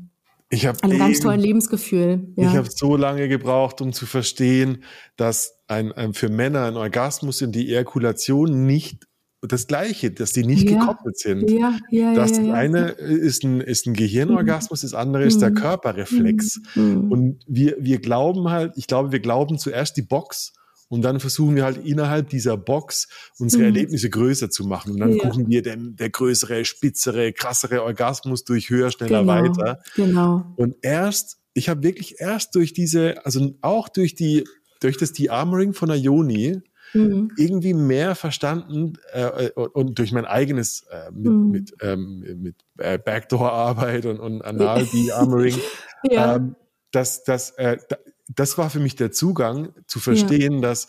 ich habe einem ganz tollen Lebensgefühl. Ja. Ich habe so lange gebraucht, um zu verstehen, dass ein, ein für Männer ein Orgasmus in die Ejakulation nicht das Gleiche, dass die nicht ja. gekoppelt sind. Ja, ja, das ja, ja, eine ist ein, ist ein Gehirnorgasmus, das andere ist der mhm. Körperreflex. Mhm. Und wir, wir glauben halt, ich glaube, wir glauben zuerst die Box und dann versuchen wir halt innerhalb dieser Box unsere mhm. Erlebnisse größer zu machen. Und dann ja. gucken wir den, der größere, spitzere, krassere Orgasmus durch höher, schneller, genau. weiter. Genau. Und erst, ich habe wirklich erst durch diese, also auch durch die, durch das De-Armoring von der Yoni, mhm. irgendwie mehr verstanden äh, und durch mein eigenes äh, mit, mhm. mit, ähm, mit äh, Backdoor-Arbeit und, und Anal-De-Armoring, ja. ähm, dass, dass, äh, das war für mich der Zugang zu verstehen, ja. dass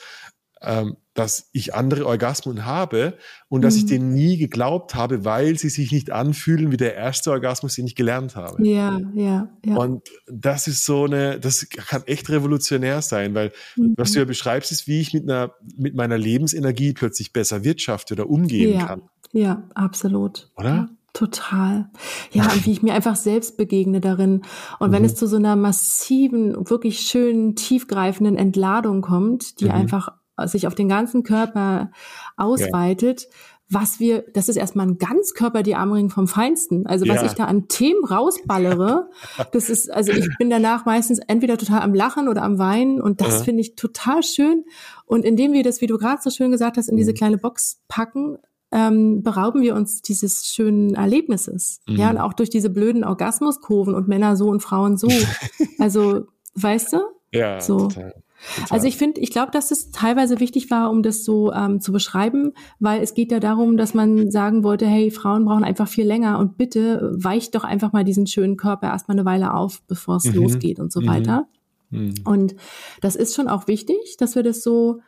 ähm, dass ich andere Orgasmen habe und dass ich mhm. denen nie geglaubt habe, weil sie sich nicht anfühlen wie der erste Orgasmus, den ich gelernt habe. Ja, ja, ja. Und das ist so eine, das kann echt revolutionär sein, weil mhm. was du ja beschreibst, ist, wie ich mit einer, mit meiner Lebensenergie plötzlich besser wirtschafte oder umgehen ja, kann. Ja, absolut. Oder? Total. Ja, und wie ich mir einfach selbst begegne darin. Und mhm. wenn es zu so einer massiven, wirklich schönen, tiefgreifenden Entladung kommt, die mhm. einfach sich auf den ganzen Körper ausweitet, ja. was wir, das ist erstmal ein Ganzkörper-Diarmring vom Feinsten. Also was ja. ich da an Themen rausballere, das ist, also ich bin danach meistens entweder total am Lachen oder am Weinen und das ja. finde ich total schön. Und indem wir das, wie du gerade so schön gesagt hast, in diese mhm. kleine Box packen, ähm, berauben wir uns dieses schönen Erlebnisses. Mhm. Ja, und auch durch diese blöden Orgasmuskurven und Männer so und Frauen so. also, weißt du? Ja, so. Total. Total. Also ich finde, ich glaube, dass es teilweise wichtig war, um das so ähm, zu beschreiben, weil es geht ja darum, dass man sagen wollte, hey, Frauen brauchen einfach viel länger und bitte weicht doch einfach mal diesen schönen Körper erstmal eine Weile auf, bevor es mhm. losgeht und so mhm. weiter. Mhm. Und das ist schon auch wichtig, dass wir das so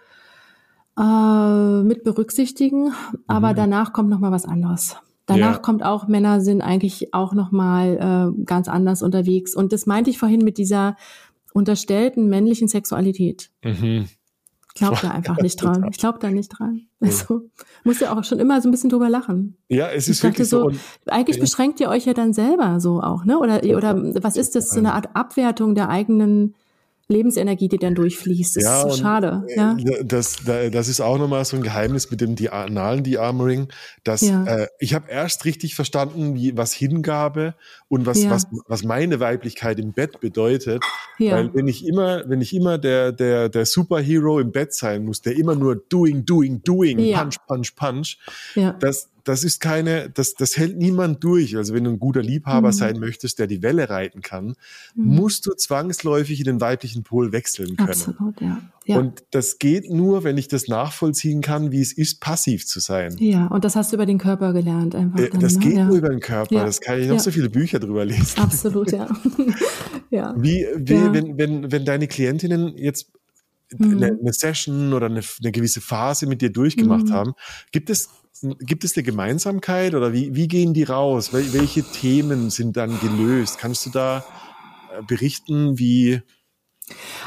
äh, mit berücksichtigen, aber mhm. danach kommt noch mal was anderes. Danach ja. kommt auch, Männer sind eigentlich auch noch mal äh, ganz anders unterwegs. Und das meinte ich vorhin mit dieser unterstellten männlichen Sexualität. Mhm. Ich glaube da einfach nicht dran. Ich glaube da nicht dran. Also muss ja auch schon immer so ein bisschen drüber lachen. Ja, es ist wirklich so. so eigentlich ja. beschränkt ihr euch ja dann selber so auch, ne? Oder oder was ist das? So eine Art Abwertung der eigenen Lebensenergie, die dann durchfließt. Das ja, ist so schade. Äh, ja? Das, das ist auch nochmal so ein Geheimnis mit dem analen De-Armoring, dass ja. äh, ich habe erst richtig verstanden, wie was Hingabe und was, ja. was, was meine Weiblichkeit im Bett bedeutet. Ja. Weil wenn ich immer, wenn ich immer der, der, der Superhero im Bett sein muss, der immer nur doing, doing, doing, punch, punch, punch, das, das ist keine, das, das hält niemand durch. Also wenn du ein guter Liebhaber mhm. sein möchtest, der die Welle reiten kann, mhm. musst du zwangsläufig in den weiblichen Pol wechseln können. Absolut, ja. ja. Und das geht nur, wenn ich das nachvollziehen kann, wie es ist, passiv zu sein. Ja, und das hast du über den Körper gelernt einfach. Äh, dann, das ne? geht ja. nur über den Körper. Ja. Das kann ich noch so viele Bücher drüber lesen. Absolut, ja. ja. Wie, wie Wenn, wenn, wenn deine Klientinnen jetzt mhm. eine, eine, Session oder eine, eine, gewisse Phase mit dir durchgemacht mhm. haben, gibt es Gibt es eine Gemeinsamkeit oder wie, wie gehen die raus? Welche Themen sind dann gelöst? Kannst du da äh, berichten, wie,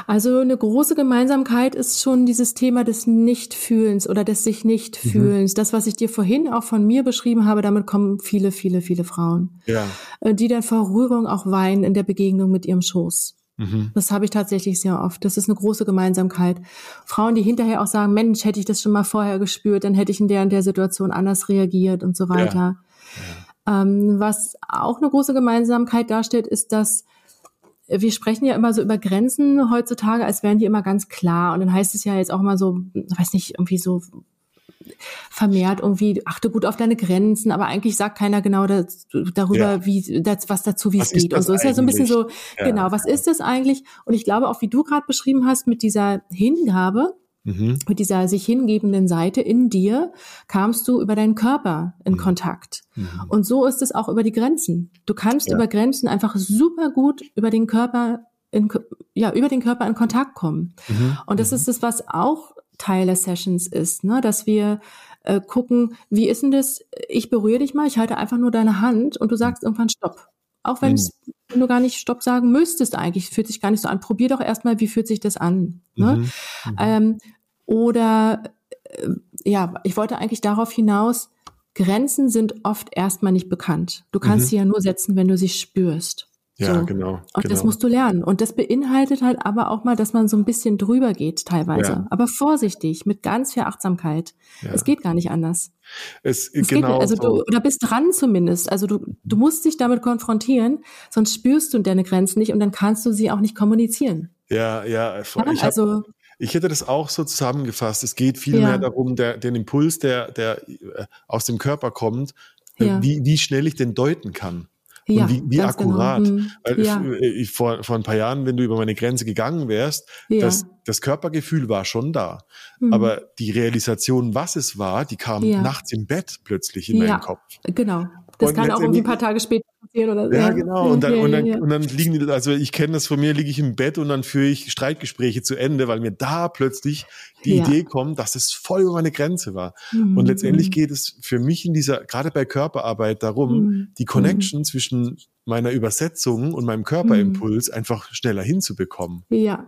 also eine große Gemeinsamkeit ist schon dieses Thema des Nichtfühlens oder des sich nicht fühlens. Mhm. Das, was ich dir vorhin auch von mir beschrieben habe, damit kommen viele, viele, viele Frauen, ja. Äh, die dann vor Rührung auch weinen in der Begegnung mit ihrem Schoß. Mhm. Das habe ich tatsächlich sehr oft. Das ist eine große Gemeinsamkeit. Frauen, die hinterher auch sagen, Mensch, hätte ich das schon mal vorher gespürt, dann hätte ich in der und der Situation anders reagiert und so weiter. Ja. Ja. Ähm, was auch eine große Gemeinsamkeit darstellt, ist, dass wir sprechen ja immer so über Grenzen heutzutage, als wären die immer ganz klar. Und dann heißt es ja jetzt auch immer so, weiß nicht, irgendwie so vermehrt irgendwie, achte gut auf deine Grenzen, aber eigentlich sagt keiner genau das, darüber, ja. wie das, was dazu, wie es geht. Und so ist ja so ein bisschen so, ja. genau, was ist das eigentlich? Und ich glaube, auch wie du gerade beschrieben hast, mit dieser Hingabe, Mhm. Mit dieser sich hingebenden Seite in dir kamst du über deinen Körper in mhm. Kontakt. Mhm. Und so ist es auch über die Grenzen. Du kannst ja. über Grenzen einfach super gut über den Körper in, ja, über den Körper in Kontakt kommen. Mhm. Und das mhm. ist es, was auch Teil der Sessions ist, ne? dass wir äh, gucken, wie ist denn das? Ich berühre dich mal, ich halte einfach nur deine Hand und du sagst irgendwann Stopp. Auch wenn mhm. du gar nicht Stopp sagen müsstest eigentlich, fühlt sich gar nicht so an. Probier doch erstmal, wie fühlt sich das an. Ne? Mhm. Mhm. Ähm, oder äh, ja, ich wollte eigentlich darauf hinaus, Grenzen sind oft erstmal nicht bekannt. Du kannst mhm. sie ja nur setzen, wenn du sie spürst. Ja, so. genau. Und genau. das musst du lernen. Und das beinhaltet halt aber auch mal, dass man so ein bisschen drüber geht teilweise. Ja. Aber vorsichtig, mit ganz viel Achtsamkeit. Ja. Es geht gar nicht anders. Es, es genau. also du, oder bist dran zumindest. Also du, du musst dich damit konfrontieren, sonst spürst du deine Grenzen nicht und dann kannst du sie auch nicht kommunizieren. Ja, ja. Ich ja also, ich hätte das auch so zusammengefasst. Es geht vielmehr ja. darum, der, den Impuls, der, der äh, aus dem Körper kommt, äh, ja. wie, wie schnell ich den deuten kann. Ja, und wie, wie genau. akkurat. Genau. Weil ja. ich, äh, ich, vor, vor ein paar Jahren, wenn du über meine Grenze gegangen wärst, ja. das, das Körpergefühl war schon da. Mhm. Aber die Realisation, was es war, die kam nachts im Bett plötzlich in meinen Kopf. Genau. Das kann auch irgendwie ein paar Tage später passieren oder so. Ja, genau. Und dann, und dann, und dann liegen die, also ich kenne das von mir, liege ich im Bett und dann führe ich Streitgespräche zu Ende, weil mir da plötzlich die ja. Idee kommt, dass es voll über meine Grenze war. Mhm. Und letztendlich geht es für mich in dieser, gerade bei Körperarbeit darum, mhm. die Connection mhm. zwischen meiner Übersetzung und meinem Körperimpuls mhm. einfach schneller hinzubekommen. Ja.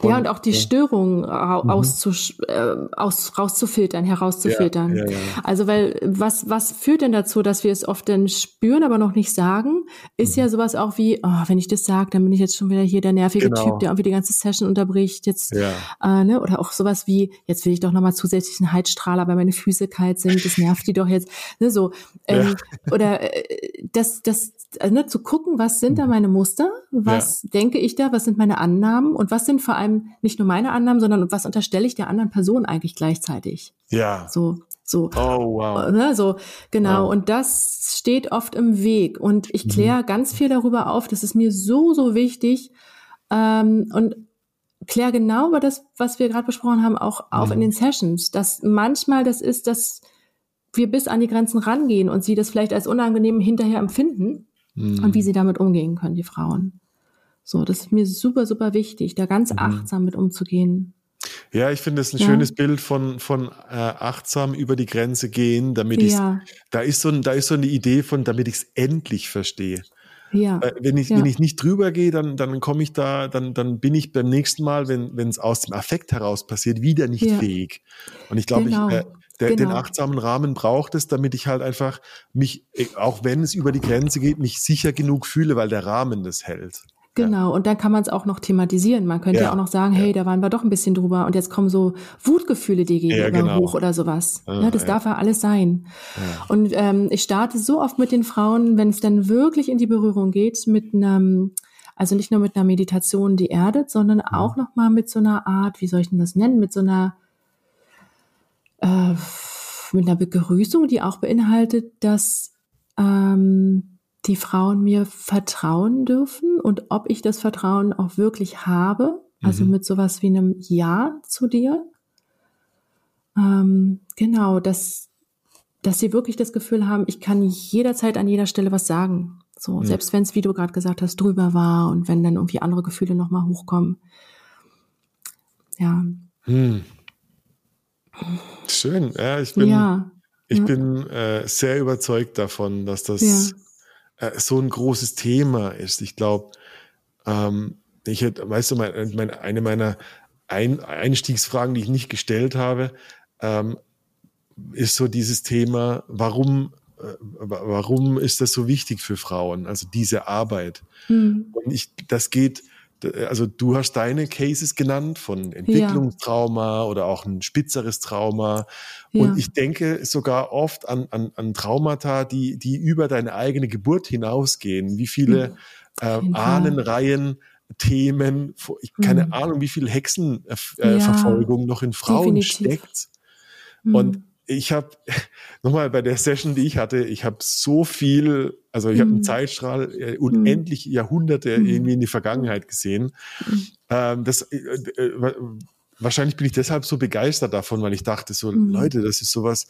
Und, ja, und auch die ja. Störungen mhm. auszusch äh, aus, rauszufiltern, herauszufiltern. Ja, ja, Also, weil was, was führt denn dazu, dass wir es oft dann spüren, aber noch nicht sagen, ist mhm. ja sowas auch wie, oh, wenn ich das sage, dann bin ich jetzt schon wieder hier der nervige genau. Typ, der irgendwie die ganze Session unterbricht. Jetzt, äh, ne? Oder auch sowas wie, jetzt will ich doch nochmal zusätzlich einen Heizstrahler, weil meine Füße kalt sind, das nervt die doch jetzt. Ne, so. Ähm, Oder äh, das, das, äh, ne, zu gucken, was sind da mhm. meine Muster, was denke ich da, was sind meine Annahmen und was sind vor allem nicht nur meine Annahmen, sondern was unterstelle ich der anderen Person eigentlich gleichzeitig? Ja. So, so. Oh, wow. Ne, so, genau. Wow. Und das steht oft im Weg. Und ich mhm. kläre mhm. ganz viel darüber auf. Das ist mir so, so wichtig. Ähm, und kläre genau über das, was wir gerade besprochen haben, auch auf mhm. in den Sessions. Dass manchmal das ist, dass wir bis an die Grenzen rangehen und sie das vielleicht als unangenehm hinterher empfinden mhm. und wie sie damit umgehen können, die Frauen. So, das ist mir super, super wichtig, da ganz mhm. achtsam mit umzugehen. Ja, ich finde es ein ja. schönes Bild von, von äh, achtsam über die Grenze gehen, damit ich ja. da ist so da ist so eine Idee von, damit ich es endlich verstehe. Ja. Äh, wenn ich, ja. wenn ich nicht drüber gehe, dann, dann komme ich da, dann, dann bin ich beim nächsten Mal, wenn, wenn es aus dem Affekt heraus passiert, wieder nicht fähig. Und ich glaube, genau. ich, äh, der, genau. den achtsamen Rahmen braucht es, damit ich halt einfach mich, äh, auch wenn es über die Grenze geht, mich sicher genug fühle, weil der Rahmen das hält. Genau, und dann kann man es auch noch thematisieren. Man könnte ja, ja auch noch sagen, hey, da waren wir doch ein bisschen drüber und jetzt kommen so Wutgefühle dir gegenüber ja, genau. hoch oder sowas. Ah, ja, das darf ja alles sein. Und ähm, ich starte so oft mit den Frauen, wenn es dann wirklich in die Berührung geht, mit einem, also nicht nur mit einer Meditation, die erdet, sondern auch nochmal mit so einer Art, wie soll ich denn das nennen, mit so einer äh, mit einer Begrüßung, die auch beinhaltet, dass ähm, die Frauen mir vertrauen dürfen und ob ich das Vertrauen auch wirklich habe. Also mhm. mit sowas wie einem Ja zu dir. Ähm, genau, dass, dass sie wirklich das Gefühl haben, ich kann jederzeit an jeder Stelle was sagen. So, ja. selbst wenn es, wie du gerade gesagt hast, drüber war und wenn dann irgendwie andere Gefühle nochmal hochkommen. Ja. Hm. Schön, ja, ich bin, ja, ich ja. bin äh, sehr überzeugt davon, dass das ja. äh, so ein großes Thema ist. Ich glaube, ähm, ich hätte, weißt du, mein, mein, eine meiner ein Einstiegsfragen, die ich nicht gestellt habe, ähm, ist so dieses Thema, warum, äh, warum ist das so wichtig für Frauen, also diese Arbeit? Mhm. Und ich, das geht, also du hast deine Cases genannt von Entwicklungstrauma ja. oder auch ein spitzeres Trauma. Ja. Und ich denke sogar oft an, an, an Traumata, die, die über deine eigene Geburt hinausgehen. Wie viele äh, Ahnenreihen Themen, ich keine mhm. Ahnung, wie viel Hexenverfolgung äh, ja, noch in Frauen definitiv. steckt. Mhm. Und ich habe nochmal bei der Session, die ich hatte, ich habe so viel, also ich mhm. habe einen Zeitstrahl, äh, unendlich Jahrhunderte mhm. irgendwie in die Vergangenheit gesehen. Mhm. Ähm, das, äh, äh, wahrscheinlich bin ich deshalb so begeistert davon, weil ich dachte so, mhm. Leute, das ist sowas,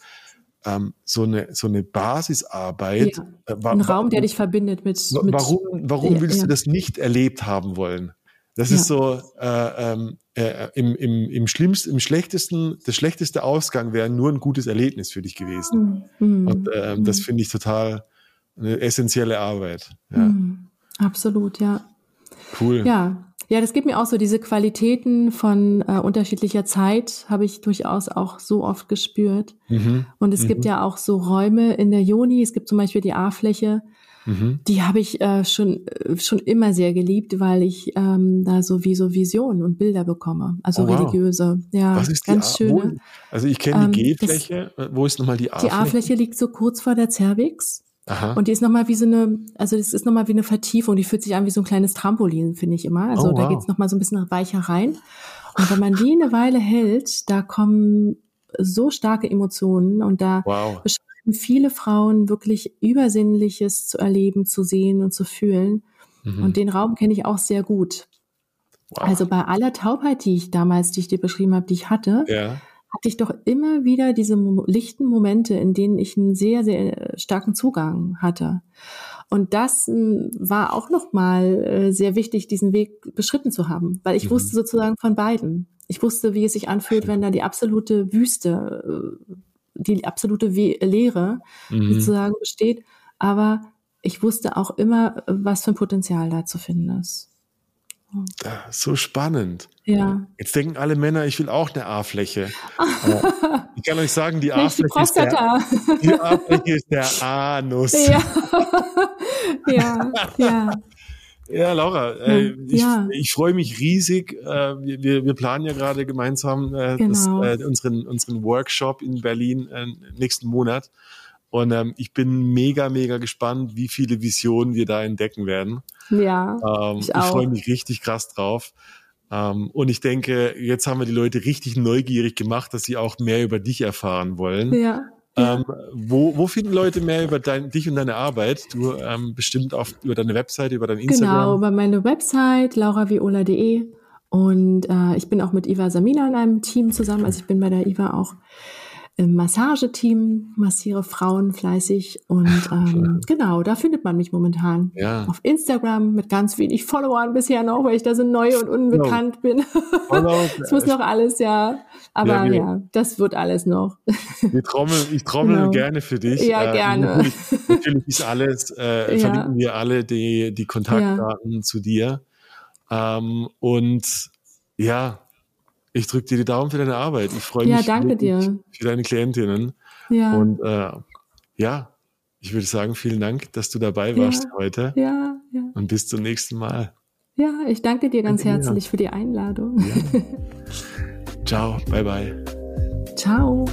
ähm, so eine so eine Basisarbeit. Ja, äh, ein Raum, der dich verbindet mit. mit warum warum willst ja. du das nicht erlebt haben wollen? Das ja. ist so äh, ähm, äh, im, im, im schlimmsten, im schlechtesten, das schlechteste Ausgang wäre nur ein gutes Erlebnis für dich gewesen. Mhm. Und ähm, mhm. das finde ich total eine essentielle Arbeit. Ja. Mhm. Absolut, ja. Cool. Ja, ja, das gibt mir auch so diese Qualitäten von äh, unterschiedlicher Zeit, habe ich durchaus auch so oft gespürt. Mhm. Und es mhm. gibt ja auch so Räume in der Joni, es gibt zum Beispiel die A-Fläche, mhm. die habe ich äh, schon, äh, schon immer sehr geliebt, weil ich ähm, da so wie so Visionen und Bilder bekomme, also oh, wow. religiöse. Ja, Was ist ganz die schöne. Also ich kenne die ähm, G-Fläche, wo ist nochmal die A-Fläche? Die A-Fläche liegt so kurz vor der Cervix. Aha. Und die ist nochmal wie so eine, also das ist nochmal wie eine Vertiefung, die fühlt sich an wie so ein kleines Trampolin, finde ich immer. Also oh, wow. da geht's nochmal so ein bisschen weicher rein. Und wenn man die eine Weile hält, da kommen so starke Emotionen und da wow. Viele Frauen wirklich Übersinnliches zu erleben, zu sehen und zu fühlen. Mhm. Und den Raum kenne ich auch sehr gut. Wow. Also bei aller Taubheit, die ich damals, die ich dir beschrieben habe, die ich hatte, ja hatte ich doch immer wieder diese lichten Momente, in denen ich einen sehr, sehr starken Zugang hatte. Und das hm, war auch nochmal äh, sehr wichtig, diesen Weg beschritten zu haben, weil ich mhm. wusste sozusagen von beiden. Ich wusste, wie es sich anfühlt, wenn da die absolute Wüste, äh, die absolute Leere mhm. sozusagen besteht. Aber ich wusste auch immer, was für ein Potenzial da zu finden ist. So spannend. Ja. Jetzt denken alle Männer, ich will auch eine A-Fläche. ich kann euch sagen, die A-Fläche ist, ist, der Anus. Ja, ja, ja. Ja, Laura, äh, ich, ja. ich freue mich riesig. Äh, wir, wir planen ja gerade gemeinsam äh, genau. das, äh, unseren, unseren Workshop in Berlin äh, nächsten Monat. Und ähm, ich bin mega, mega gespannt, wie viele Visionen wir da entdecken werden. Ja. Ähm, ich, ich freue mich richtig krass drauf. Ähm, und ich denke, jetzt haben wir die Leute richtig neugierig gemacht, dass sie auch mehr über dich erfahren wollen. Ja. Ähm, wo, wo finden Leute mehr über dein, dich und deine Arbeit? Du ähm, bestimmt auf, über deine Website, über dein Instagram? Genau, über meine Website lauraviola.de und äh, ich bin auch mit Iva Samina in einem Team zusammen. Also ich bin bei der Iva auch im Massageteam, massiere Frauen fleißig und ähm, genau, da findet man mich momentan. Ja. Auf Instagram mit ganz wenig Followern bisher noch, weil ich da so neu und unbekannt genau. bin. das muss noch alles, ja. Aber ja, wir, ja, das wird alles noch. Wir trommeln, ich trommel genau. gerne für dich. Ja, äh, gerne. Natürlich, natürlich, ist alles, äh, ja. verlinken wir alle die, die Kontaktdaten ja. zu dir. Ähm, und ja, ich drücke dir die Daumen für deine Arbeit. Ich freue mich ja, danke dir. für deine Klientinnen. Ja. Und äh, ja, ich würde sagen, vielen Dank, dass du dabei warst ja, heute. Ja, ja. Und bis zum nächsten Mal. Ja, ich danke dir ganz danke herzlich dir. für die Einladung. Ja. Ciao, bye bye. Ciao.